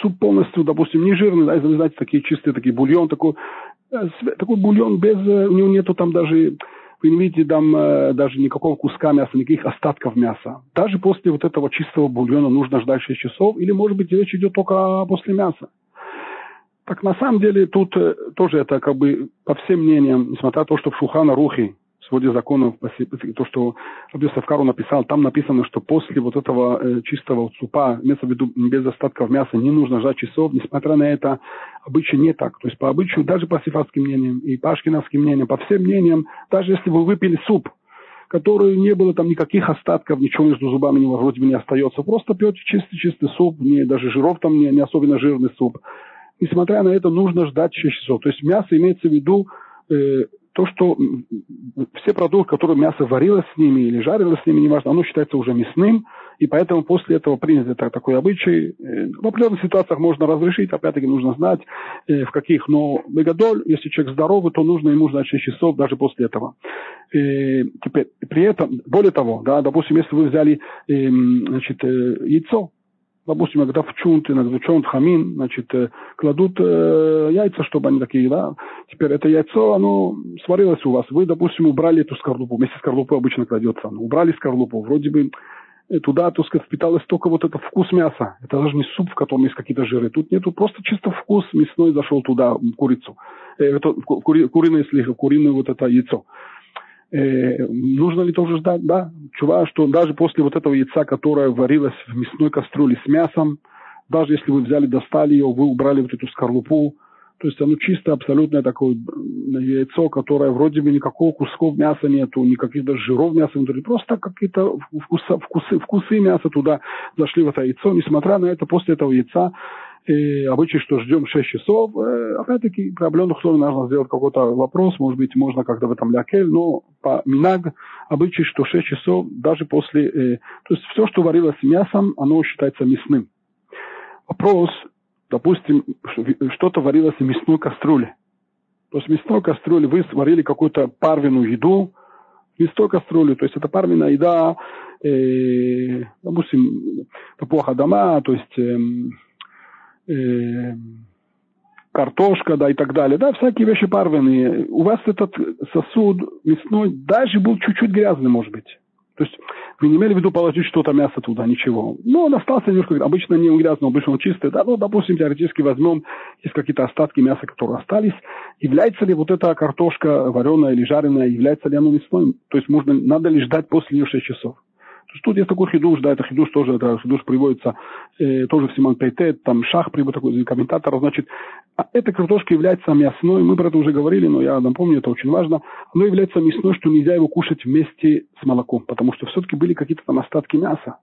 суп полностью, допустим, не жирный, да, если знаете, такие чистые, такие бульон, такой, э, такой бульон без, э, у него нету там даже, вы не видите там э, даже никакого куска мяса, никаких остатков мяса. Даже после вот этого чистого бульона нужно ждать 6 часов, или, может быть, речь идет только после мяса. Так на самом деле тут э, тоже это как бы по всем мнениям, несмотря на то, что в Шухана Рухи, в своде законов, то, что Рабби Савкару написал, там написано, что после вот этого э, чистого супа, имеется в виду без остатков мяса, не нужно ждать часов, несмотря на это, обычай не так. То есть по обычаю, даже по сифатским мнениям и по ашкенадским мнениям, по всем мнениям, даже если вы выпили суп, который не было там никаких остатков, ничего между зубами не, вроде бы не остается. Просто пьете чистый-чистый суп, не, даже жиров там не, не особенно жирный суп несмотря на это, нужно ждать 6 часов. То есть мясо имеется в виду э, то, что все продукты, которые мясо варилось с ними или жарилось с ними, неважно, оно считается уже мясным, и поэтому после этого принято так, такой обычай. Э, в определенных ситуациях можно разрешить, опять-таки нужно знать, э, в каких, но мегадоль, если человек здоровый, то нужно ему ждать 6 часов даже после этого. Э, теперь, при этом, более того, да, допустим, если вы взяли э, значит, яйцо, допустим, когда в чунт, иногда в чунт, хамин, значит, э, кладут э, яйца, чтобы они такие, да. Теперь это яйцо, оно сварилось у вас. Вы, допустим, убрали эту скорлупу. Вместе с скорлупой обычно кладется. Ну, убрали скорлупу. Вроде бы э, туда, так сказать, впиталось только вот этот вкус мяса. Это даже не суп, в котором есть какие-то жиры. Тут нету просто чисто вкус мясной зашел туда, в курицу. Э, это, кури, куриное, если куриное вот это яйцо. Э, нужно ли тоже ждать? Да. Чува, что даже после вот этого яйца, которое варилось в мясной кастрюле с мясом, даже если вы взяли, достали ее, вы убрали вот эту скорлупу, то есть оно чисто абсолютное такое яйцо, которое вроде бы никакого кусков мяса нету, никаких даже жиров мяса внутри, просто какие-то вкусы, вкусы, вкусы мяса туда зашли в это яйцо. Несмотря на это, после этого яйца и обычай, что ждем 6 часов. Э, опять-таки, при определенных условиях нужно сделать какой-то вопрос, может быть, можно как-то в этом лякель, но по Минаг обычай, что 6 часов даже после... Э, то есть все, что варилось с мясом, оно считается мясным. Вопрос, допустим, что-то варилось в мясной кастрюле. То есть в мясной кастрюле вы сварили какую-то парвенную еду, в мясной кастрюле, то есть это парвенная еда, э, допустим, топуха дома, то есть... Э, э, картошка, да, и так далее, да, всякие вещи парвенные. У вас этот сосуд мясной даже был чуть-чуть грязный, может быть. То есть вы не имели в виду положить что-то мясо туда, ничего. Но он остался немножко, обычно не грязный, обычно он чистый. Да, ну, допустим, теоретически возьмем, есть какие-то остатки мяса, которые остались. Является ли вот эта картошка вареная или жареная, является ли она мясной? То есть можно, надо ли ждать после нее 6 часов? Тут есть такой хидуш, да, это хидуш тоже, это хидуш приводится э, тоже в Симан Пейтет, там шах приводит такой комментатор, значит, а эта картошка является мясной, мы про это уже говорили, но я напомню, это очень важно, оно является мясной, что нельзя его кушать вместе с молоком, потому что все-таки были какие-то там остатки мяса,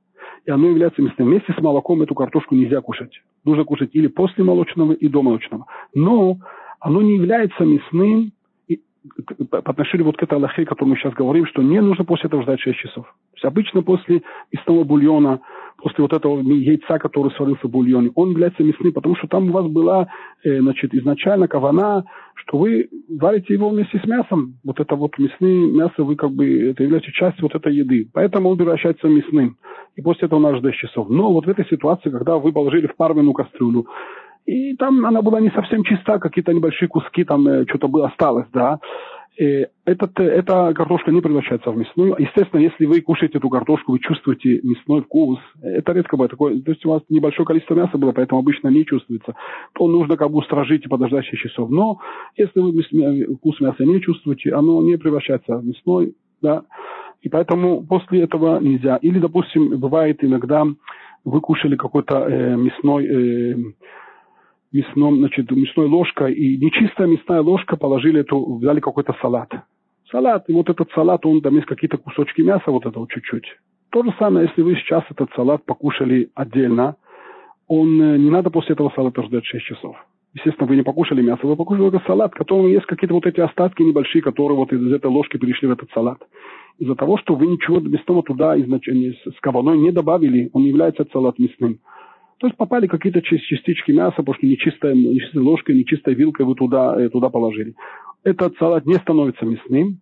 и оно является мясным. Вместе с молоком эту картошку нельзя кушать. Нужно кушать или после молочного, и до молочного. Но оно не является мясным по отношению вот к этой Аллахе, о которой мы сейчас говорим, что не нужно после этого ждать 6 часов. То есть обычно после мясного бульона, после вот этого яйца, который сварился в бульоне, он является мясным, потому что там у вас была, э, значит, изначально кавана, что вы варите его вместе с мясом. Вот это вот мясное мясо, вы как бы, это является частью вот этой еды. Поэтому он превращается мясным. И после этого надо ждать часов. Но вот в этой ситуации, когда вы положили в парвину кастрюлю, и там она была не совсем чиста, какие-то небольшие куски, там э, что-то было осталось, да. И этот, э, эта картошка не превращается в мясную. Естественно, если вы кушаете эту картошку, вы чувствуете мясной вкус. Это редко бывает такое. То есть у вас небольшое количество мяса было, поэтому обычно не чувствуется. То нужно как бы устражить и подождать 6 часов. Но если вы вкус мяса не чувствуете, оно не превращается в мясной, да. И поэтому после этого нельзя. Или, допустим, бывает иногда вы кушали какой-то э, мясной э, мясном, значит, мясной ложкой, и нечистая мясная ложка положили эту, взяли какой-то салат. Салат, и вот этот салат, он там есть какие-то кусочки мяса, вот этого чуть-чуть. То же самое, если вы сейчас этот салат покушали отдельно, он э, не надо после этого салата ждать 6 часов. Естественно, вы не покушали мясо, вы покушали только салат, в котором есть какие-то вот эти остатки небольшие, которые вот из этой ложки перешли в этот салат. Из-за того, что вы ничего мясного туда изначально с кабаной не добавили, он является салат мясным. То есть попали какие-то частички мяса, потому что нечистая, нечистой ложкой, нечистой вилкой вы туда, э, туда положили. Этот салат не становится мясным.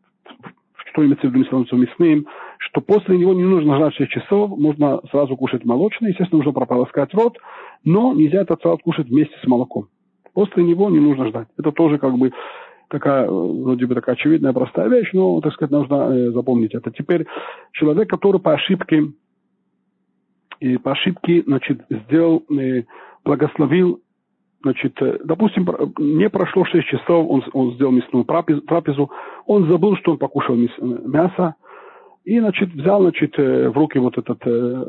Что имеется в виду не становится мясным? Что после него не нужно ждать 6 часов, можно сразу кушать молочное. Естественно, нужно прополоскать рот, но нельзя этот салат кушать вместе с молоком. После него не нужно ждать. Это тоже как бы такая, вроде бы такая очевидная, простая вещь, но, так сказать, нужно э, запомнить это. Теперь человек, который по ошибке и по ошибке, значит, сделал, э, благословил, значит, э, допустим, не прошло 6 часов, он, он сделал мясную трапезу, он забыл, что он покушал мясо, и, значит, взял, значит, э, в руки вот этот,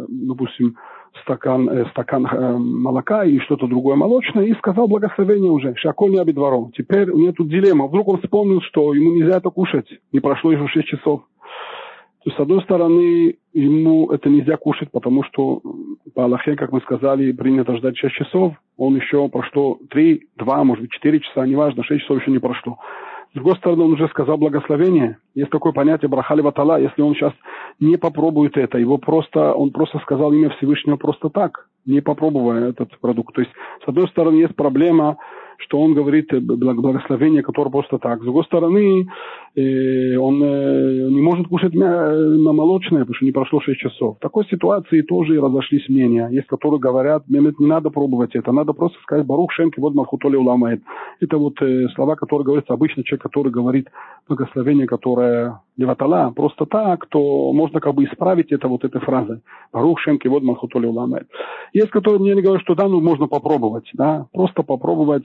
допустим, стакан, стакан молока и что-то другое молочное, и сказал благословение уже, шаколь не обидвором. Теперь у него тут дилемма. Вдруг он вспомнил, что ему нельзя это кушать, не прошло еще 6 часов. То есть, с одной стороны, ему это нельзя кушать, потому что по Аллахе, как мы сказали, принято ждать 6 часов. Он еще прошло 3, 2, может быть, 4 часа, неважно, 6 часов еще не прошло. С другой стороны, он уже сказал благословение. Есть такое понятие брахали ватала. Если он сейчас не попробует это, его просто, он просто сказал имя Всевышнего просто так, не попробуя этот продукт. То есть, с одной стороны, есть проблема, что он говорит благословение, которое просто так. С другой стороны, э, он э, не может кушать на молочное, потому что не прошло 6 часов. В такой ситуации тоже разошлись мнения. Есть, которые говорят, не надо пробовать это, надо просто сказать Барух Шенки, вот Малхутоли уламает. Это вот э, слова, которые говорится обычно человек, который говорит благословение, которое леватала, просто так, то можно как бы исправить это вот этой фразой. Барух Шенки, вот Малхутоли уламает. Есть, которые мне говорят, что да, ну можно попробовать, да, просто попробовать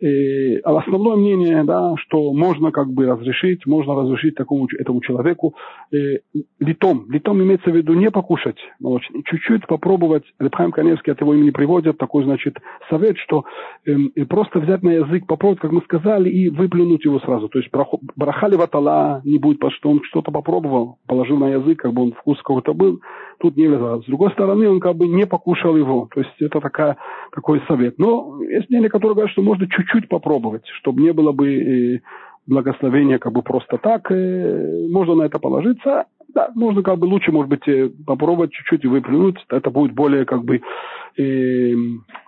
а основное мнение, да, что можно как бы разрешить, можно разрешить такому этому человеку э, литом. Литом имеется в виду не покушать молочный, чуть-чуть попробовать. Лепхайм Каневский от его имени приводит такой, значит, совет, что э, просто взять на язык, попробовать, как мы сказали, и выплюнуть его сразу. То есть брахали ватала не будет, потому что он что-то попробовал, положил на язык, как бы он вкус какой-то был, тут не влезал. С другой стороны, он как бы не покушал его. То есть это такая, такой совет. Но есть мнение, которое говорят, что можно чуть-чуть чуть-чуть попробовать, чтобы не было бы э, благословения как бы просто так. Э, можно на это положиться. Да, можно как бы лучше, может быть, э, попробовать чуть-чуть и выплюнуть. Это будет более как бы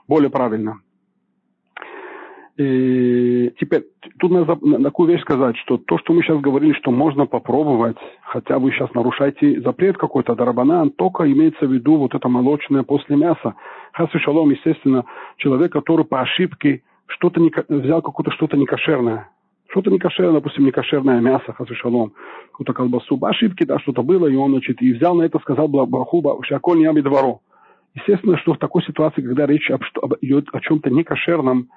более правильно. И теперь, тут надо такую вещь сказать, что то, что мы сейчас говорили, что можно попробовать, хотя вы сейчас нарушаете запрет какой-то, дарабанан, только имеется в виду вот это молочное после мяса. Хасу шалом, естественно, человек, который по ошибке что-то не, взял какое-то что-то некошерное. Что-то некошерное, допустим, некошерное мясо, хазышалом, какую-то колбасу, ошибки, да, что-то было, и он, значит, и взял на это, сказал Бараху, Шаколь не двору. Естественно, что в такой ситуации, когда речь об, об, идет о чем-то некошерном,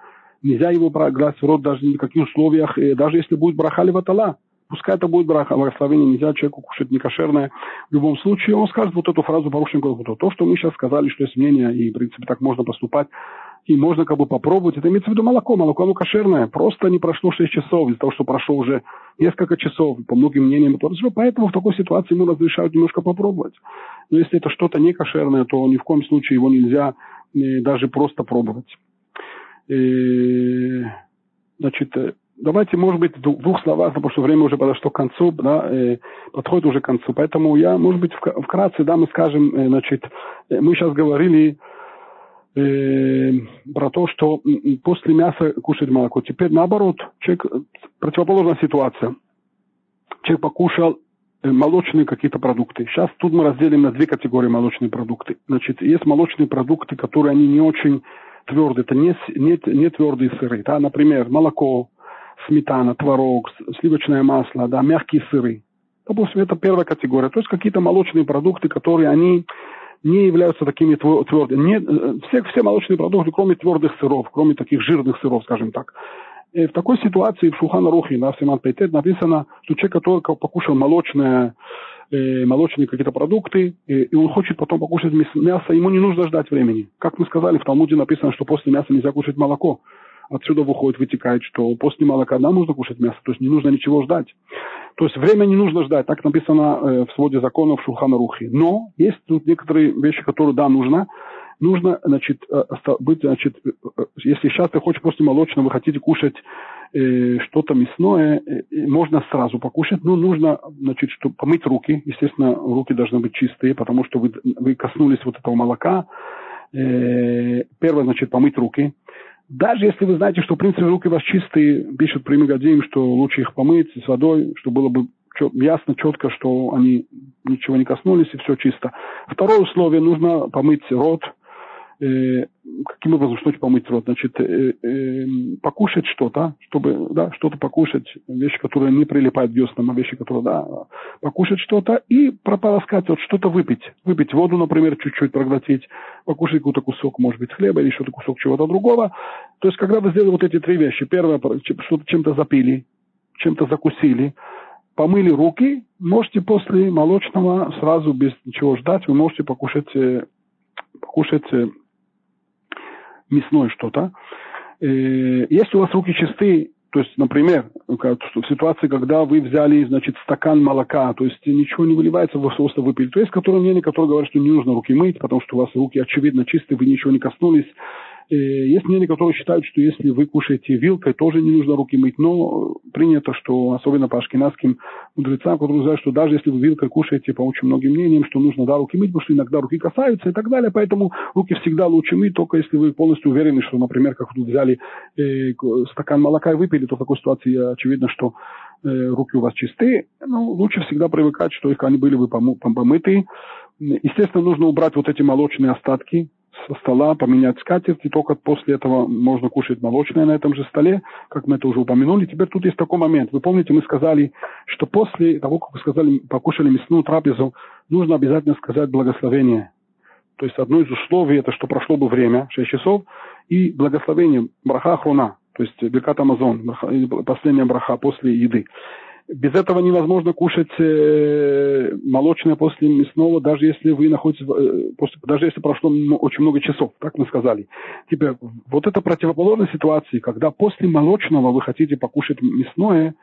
нельзя его брать в рот даже ни в каких условиях, даже если будет брахали ватала. Пускай это будет браха, благословение, нельзя человеку кушать некошерное. В любом случае, он скажет вот эту фразу Барушин То, что мы сейчас сказали, что есть мнение, и, в принципе, так можно поступать, и можно как бы попробовать. Это имеется в виду молоко. Молоко, оно кошерное. Просто не прошло 6 часов из-за того, что прошло уже несколько часов. По многим мнениям. Поэтому в такой ситуации ему разрешают немножко попробовать. Но если это что-то не кошерное, то ни в коем случае его нельзя э, даже просто пробовать. Э, значит, э, давайте, может быть, в двух словах, потому что время уже подошло к концу, да, подходит уже к концу. Поэтому я, может быть, вкратце, да, мы скажем, значит, мы сейчас говорили э, про то, что после мяса кушать молоко. Теперь наоборот, человек, противоположная ситуация. Человек покушал э, молочные какие-то продукты. Сейчас тут мы разделим на две категории молочные продукты. Значит, есть молочные продукты, которые они не очень твердые, это не, не, не твердые сыры. Да? Например, молоко, сметана, творог, сливочное масло, да, мягкие сыры. Допустим, это первая категория. То есть какие-то молочные продукты, которые они не являются такими твердыми. Не, э, все, все молочные продукты, кроме твердых сыров, кроме таких жирных сыров, скажем так. И в такой ситуации в Шухана Рухе, в Симан Пейтет написано, что человек, который покушал молочное, э, молочные какие-то продукты, э, и он хочет потом покушать мясо, ему не нужно ждать времени. Как мы сказали, в Талмуде написано, что после мяса нельзя кушать молоко. Отсюда выходит, вытекает, что после молока да, нужно кушать мясо, то есть не нужно ничего ждать. То есть время не нужно ждать, так написано э, в своде законов Шухана Рухи. Но есть тут некоторые вещи, которые, да, нужно. Нужно, значит, э, быть, значит, э, если сейчас ты хочешь после молочного, вы хотите кушать э, что-то мясное, э, можно сразу покушать, но нужно, значит, чтобы помыть руки. Естественно, руки должны быть чистые, потому что вы, вы коснулись вот этого молока. Э, первое, значит, помыть руки. Даже если вы знаете, что, в принципе, руки у вас чистые, пишет при Мегадим, что лучше их помыть с водой, чтобы было бы ясно, четко, что они ничего не коснулись и все чисто. Второе условие, нужно помыть рот, каким образом что-нибудь помыть рот? Значит, э, э, покушать что-то, чтобы, да, что-то покушать, вещи, которые не прилипают к деснам, а вещи, которые, да, покушать что-то и прополоскать, вот что-то выпить. Выпить воду, например, чуть-чуть проглотить, покушать какой-то кусок, может быть, хлеба или что-то кусок чего-то другого. То есть, когда вы сделали вот эти три вещи, первое, что-то чем-то запили, чем-то закусили, помыли руки, можете после молочного сразу без ничего ждать, вы можете покушать, э, покушать э, мясное что-то. Э, если у вас руки чистые, то есть, например, в ситуации, когда вы взяли, значит, стакан молока, то есть ничего не выливается, вы просто выпили. То есть, которые мнение, которые говорят, что не нужно руки мыть, потому что у вас руки очевидно чистые, вы ничего не коснулись, есть мнения, которые считают, что если вы кушаете вилкой, тоже не нужно руки мыть, но принято, что особенно по ашкенадским мудрецам, которые знают, что даже если вы вилкой кушаете, по очень многим мнениям, что нужно да, руки мыть, потому что иногда руки касаются и так далее, поэтому руки всегда лучше мыть, только если вы полностью уверены, что, например, как вы взяли э, стакан молока и выпили, то в такой ситуации очевидно, что э, руки у вас чистые, ну, лучше всегда привыкать, что их они были бы помыты. Естественно, нужно убрать вот эти молочные остатки, со стола, поменять скатерть, и только после этого можно кушать молочное на этом же столе, как мы это уже упомянули. Теперь тут есть такой момент. Вы помните, мы сказали, что после того, как вы сказали, покушали мясную трапезу, нужно обязательно сказать благословение. То есть одно из условий, это что прошло бы время, 6 часов, и благословение, браха хруна, то есть Беркат Амазон, последняя браха после еды. Без этого невозможно кушать э, молочное после мясного, даже если вы находитесь, э, после, даже если прошло очень много часов, как мы сказали. Теперь, вот это противоположная ситуация, когда после молочного вы хотите покушать мясное,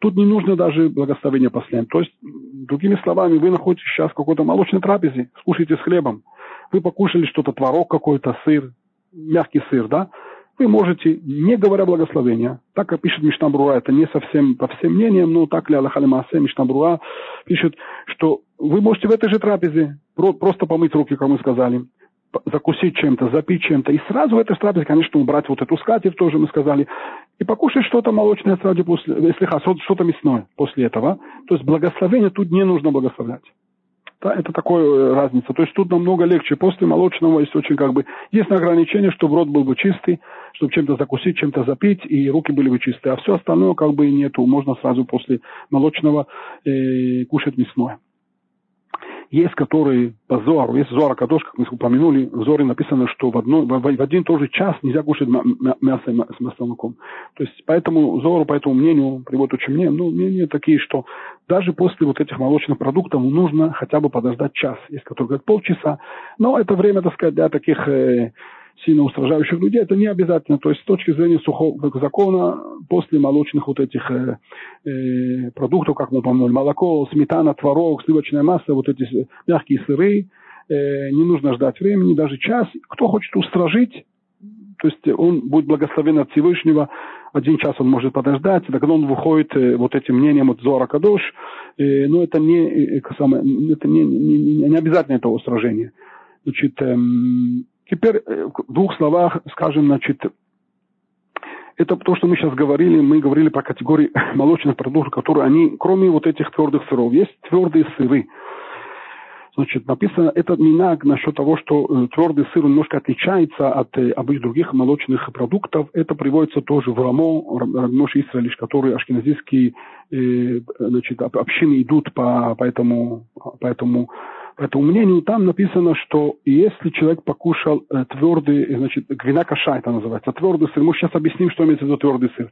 тут не нужно даже благословения последнего. То есть, другими словами, вы находитесь сейчас в какой-то молочной трапезе, скушаете с хлебом, вы покушали что-то, творог какой-то, сыр, мягкий сыр, да, вы можете, не говоря благословения, так как пишет Мишнабруа, это не совсем по всем мнениям, но так ли Аллах Алимасе, Мишнабруа пишет, что вы можете в этой же трапезе просто помыть руки, как мы сказали, закусить чем-то, запить чем-то, и сразу в этой трапезе, конечно, убрать вот эту скатерть, тоже мы сказали, и покушать что-то молочное сразу после, если что-то мясное после этого. То есть благословение тут не нужно благословлять. Да, это такая э, разница. То есть тут намного легче. После молочного есть очень как бы... Есть ограничение, чтобы рот был бы чистый, чтобы чем-то закусить, чем-то запить, и руки были бы чистые. А все остальное как бы нету. Можно сразу после молочного э, кушать мясное. Есть которые по Зору, есть Зора Кадош, как мы упомянули, в Зоре написано, что в, одно, в, в один тоже час нельзя кушать мясо с мясом То есть поэтому Зору, по этому мнению, приводит очень мнение, ну, мнения такие, что даже после вот этих молочных продуктов нужно хотя бы подождать час. Есть которые говорят полчаса, но это время, так сказать, для таких э, сильно устражающих людей, это не обязательно. То есть с точки зрения сухого закона, после молочных вот этих э, э, продуктов, как мы упомянули, молоко, сметана, творог, сливочная масса, вот эти мягкие сыры, э, не нужно ждать времени, даже час. Кто хочет устражить, То есть он будет благословен от Всевышнего, один час он может подождать, тогда он выходит э, вот этим мнением от Зора Кадош, э, но это не, э, это не, не, не обязательно это сражение. Значит, эм, теперь в двух словах скажем, значит, это то, что мы сейчас говорили, мы говорили про категории молочных продуктов, которые они, кроме вот этих твердых сыров, есть твердые сыры. Значит, написано этот минаг насчет того, что э, твердый сыр немножко отличается от э, обычных других молочных продуктов. Это приводится тоже в Рамо, Рамош Исраилиш, которые ашкеназийские э, значит, общины идут по, по, этому, по этому по мнению, там написано, что если человек покушал э, твердый, значит, гвина каша это называется, твердый сыр, мы сейчас объясним, что имеется в виду твердый сыр.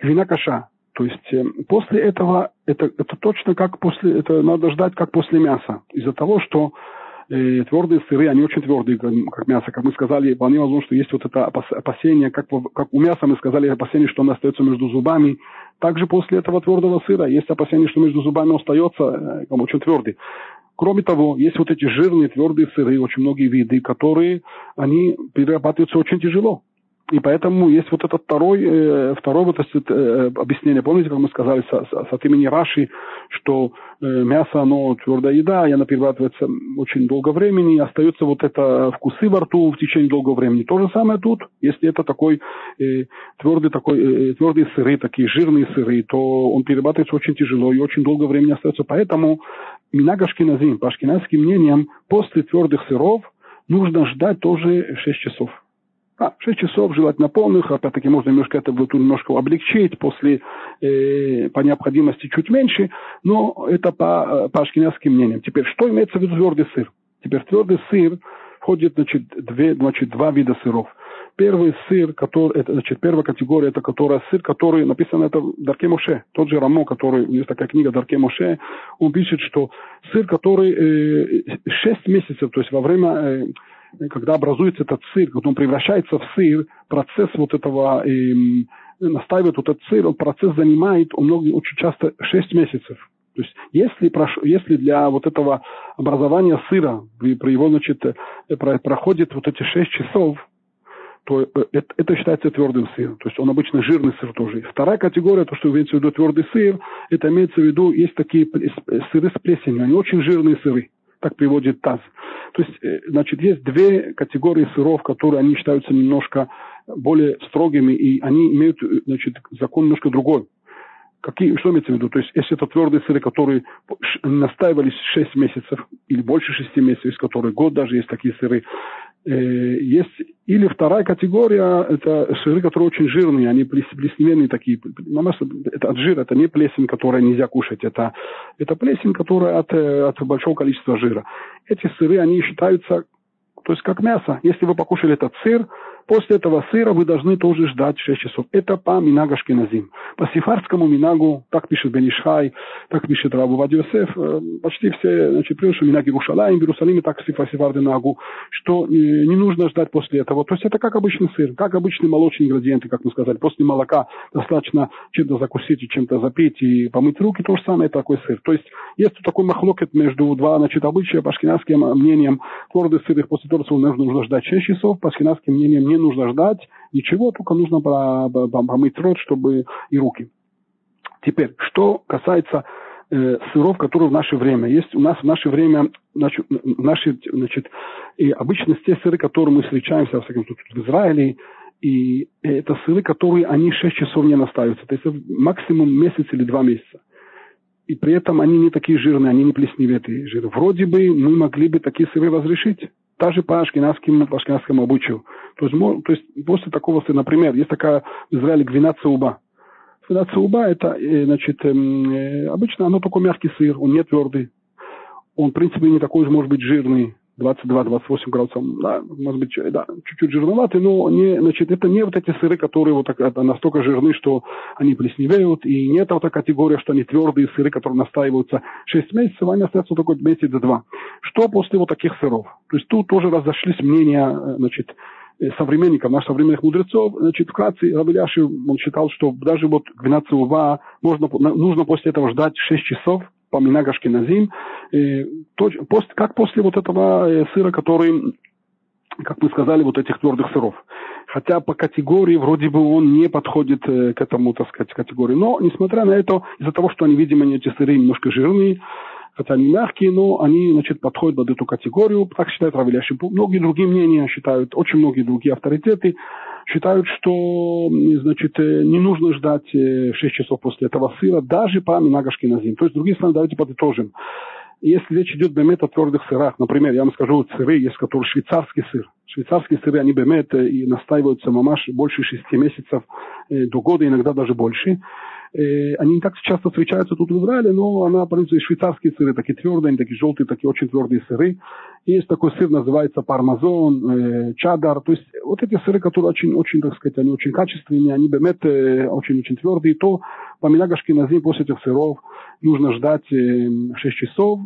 Гвина каша, то есть э, после этого, это, это точно как после, это надо ждать как после мяса. Из-за того, что э, твердые сыры, они очень твердые, как мясо. Как мы сказали, вполне возможно, что есть вот это опасение, как, как у мяса мы сказали, опасение, что он остается между зубами. Также после этого твердого сыра есть опасение, что между зубами остается э, очень твердый. Кроме того, есть вот эти жирные, твердые сыры, очень многие виды, которые, они перерабатываются очень тяжело. И поэтому есть вот этот второй, э, второй вот это э, объяснение. Помните, как мы сказали с, с, от имени Раши, что э, мясо, оно твердая еда, и она перерабатывается очень долго времени, и остается вот это вкусы во рту в течение долгого времени. То же самое тут. Если это такой э, твердый, такой, э, твердые сыры, такие жирные сыры, то он перерабатывается очень тяжело и очень долго времени остается. Поэтому Минагашкиназим, по ашкеназским мнениям, после твердых сыров нужно ждать тоже 6 часов. А, 6 часов желательно полных, опять-таки можно немножко это вот немножко облегчить, после, э, по необходимости чуть меньше, но это по, э, по ашкенязским мнениям. Теперь, что имеется в виду твердый сыр? Теперь твердый сыр входит, значит, две, значит, два вида сыров. Первый сыр, который, это, значит, первая категория, это которая сыр, который написан это в Дарке Моше. Тот же Рамо, который, есть такая книга Дарке Моше, он пишет, что сыр, который э, 6 месяцев, то есть во время э, когда образуется этот сыр, когда он превращается в сыр, процесс вот этого э, настаивает вот этот сыр, он процесс занимает у многих очень часто 6 месяцев. То есть если, если для вот этого образования сыра при, при его, значит, э, проходит вот эти 6 часов, то э, это, это считается твердым сыром. То есть он обычно жирный сыр тоже. Вторая категория, то, что имеется в виду твердый сыр, это имеется в виду, есть такие сыры с плесенью, они очень жирные сыры так приводит ТАСС. То есть, э, значит, есть две категории сыров, которые они считаются немножко более строгими, и они имеют, э, значит, закон немножко другой. Какие, что имеется в виду? То есть, если это твердые сыры, которые настаивались 6 месяцев или больше 6 месяцев, из которых год даже есть такие сыры, Э, есть или вторая категория, это сыры, которые очень жирные, они плесневенные такие. Это от жира, это не плесень, которую нельзя кушать, это, это плесень, которая от, э, от большого количества жира. Эти сыры, они считаются, то есть как мясо. Если вы покушали этот сыр, После этого сыра вы должны тоже ждать 6 часов. Это по Минагу Шкиназим. По сифарскому Минагу, так пишет Бенишхай, так пишет Рабу Вадиосеф, э, почти все, значит, прежде всего Минаги Рушалаем, в Иерусалиме, так Сифар Нагу, что э, не нужно ждать после этого. То есть это как обычный сыр, как обычные молочные ингредиенты, как мы сказали. После молока достаточно чем-то закусить и чем-то запить и помыть руки, то же самое такой сыр. То есть есть такой махлокет между два, значит, обычаи, по ашкенадским мнениям, твердый сыр их после твердого нужно ждать 6 часов, по ашкенадским мнениям не нужно ждать ничего, только нужно помыть рот, чтобы и руки. Теперь, что касается э, сыров, которые в наше время. Есть у нас в наше время, значит, наши, значит, и обычно те сыры, которые мы встречаемся, во всяком случае, в Израиле, и это сыры, которые они 6 часов не настаиваются. То есть максимум месяц или два месяца. И при этом они не такие жирные, они не плесневитые жиры. Вроде бы мы могли бы такие сыры разрешить даже по ашкенадскому, по ашкенадскому обычаю. То есть, то есть после такого, например, есть такая в Израиле гвина цауба. Это, э, значит, эм, э, обычно оно такой мягкий сыр, он не твердый. Он, в принципе, не такой же, может быть, жирный. 22-28 градусов, да, может быть, да, чуть-чуть жирноватый, но не, значит, это не вот эти сыры, которые вот так, настолько жирны, что они плесневеют, и не это вот эта категория, что они твердые сыры, которые настаиваются 6 месяцев, они остаются только месяц-два. Что после вот таких сыров? То есть тут тоже разошлись мнения, значит, современников, наших современных мудрецов, значит, вкратце, Рабеляши, он считал, что даже вот 12 ува можно, нужно после этого ждать 6 часов, по Минагашкиназим, как после вот этого э, сыра, который как мы сказали, вот этих твердых сыров. Хотя по категории вроде бы он не подходит э, к этому, так сказать, категории. Но, несмотря на это, из-за того, что они, видимо, эти сыры немножко жирные, хотя они мягкие, но они, значит, подходят под эту категорию, так считают Равиляши. Многие другие мнения считают, очень многие другие авторитеты считают, что, значит, э, не нужно ждать 6 э, часов после этого сыра, даже по Минагашке Назим. То есть, другие слова, давайте подытожим. Если речь идет бемет о твердых сырах, например, я вам скажу, сыры есть, которые швейцарский сыр. Швейцарские сыры, они бемет э, и настаиваются мамаш больше шести месяцев до года, иногда даже больше. Они не так часто встречаются тут в Израиле, но она, в швейцарские сыры, такие твердые, они такие желтые, такие очень твердые сыры. Есть такой сыр, называется пармазон, э, чадар. То есть вот эти сыры, которые очень, очень, так сказать, они очень качественные, они бемет очень-очень э, твердые, то по Минагашке на зим после этих сыров нужно ждать 6 часов,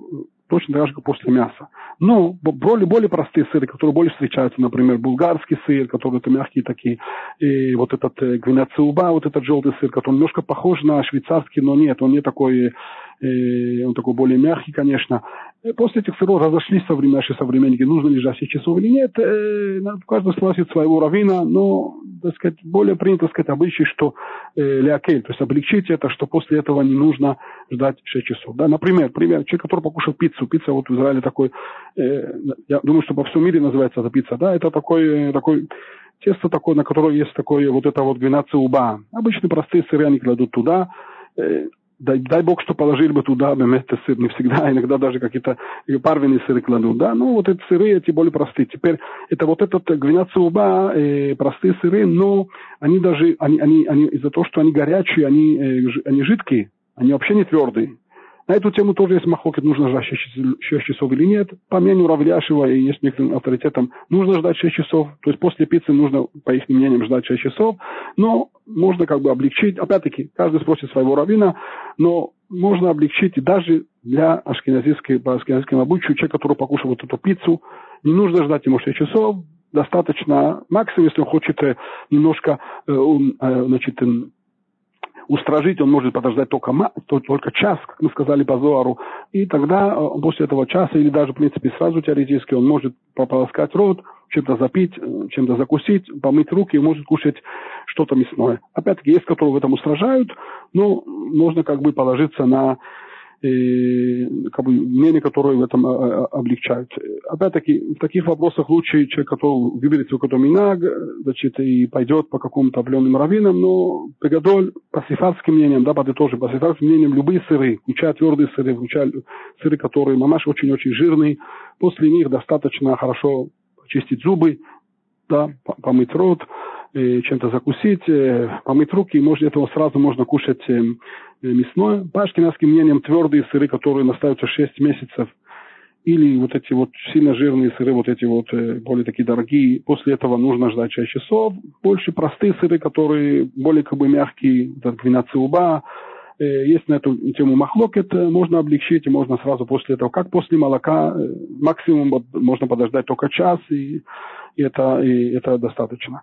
точно так же, как после мяса. Но более, более простые сыры, которые более встречаются, например, булгарский сыр, который это мягкие такие, и вот этот э, гвинациуба, вот этот желтый сыр, который немножко похож на швейцарский, но нет, он не такой, он такой более мягкий, конечно. Э, после этих сыров разошлись наши современники, нужно ли 6 часов или нет. Э, каждый спросит своего равина, но, так сказать, более принято сказать обычай, что э, леокель, то есть облегчить это, что после этого не нужно ждать 6 часов. Да, например, пример, человек, который покушал пиццу, пицца вот в Израиле такой, э, я думаю, что по всему мире называется эта пицца, да, это такой, э, такой тесто такое, на которое есть такое вот это вот гвинация уба. Обычно простые сыры они кладут туда, э, дай, дай бог, что положили бы туда бемете сыр, не всегда, иногда даже какие-то парвенные сыры кладут, да, ну вот эти сыры, эти более простые. Теперь это вот этот гвиняцуба, э, простые сыры, но они даже, они, они, они из-за того, что они горячие, они, э, они жидкие, они вообще не твердые. На эту тему тоже есть махлокет, нужно ждать 6 часов или нет. По мнению Равляшева и есть некоторым авторитетом, нужно ждать 6 часов. То есть после пиццы нужно, по их мнениям, ждать 6 часов. Но можно как бы облегчить. Опять-таки, каждый спросит своего равина, но можно облегчить и даже для ашкеназийской, по ашкеназийскому обычаю, человек, который покушал вот эту пиццу, не нужно ждать ему 6 часов, достаточно максимум, если он хочет э, немножко э, э, значит, устражить он может подождать только, только час, как мы сказали по Зоару, и тогда э, после этого часа, или даже, в принципе, сразу теоретически, он может пополоскать рот, чем-то запить, э, чем-то закусить, помыть руки и может кушать что-то мясное. Опять-таки, есть, которые в этом устражают, но можно как бы положиться на как бы, мнения, которые в этом а, а, облегчают. Опять-таки, в таких вопросах лучше человек, который выберет свой какой-то минаг, значит, и пойдет по какому-то определенным раввинам, но Пегадоль, по сифатским мнениям, да, подытожим, по сифатским мнениям, любые сыры, включая твердые сыры, включая сыры, которые мамаш очень-очень жирные, после них достаточно хорошо чистить зубы, да, помыть рот, чем-то закусить, э, помыть руки, и может, этого сразу можно кушать э, мясное. По ашкенадским мнениям твердые сыры, которые настаиваются 6 месяцев, или вот эти вот сильно жирные сыры, вот эти вот э, более такие дорогие, после этого нужно ждать 6 часов. Больше простые сыры, которые более как бы мягкие, вот гвинациуба, есть на эту тему махлокет, можно облегчить, можно сразу после этого, как после молока, максимум можно подождать только час, и, и, это, и это достаточно.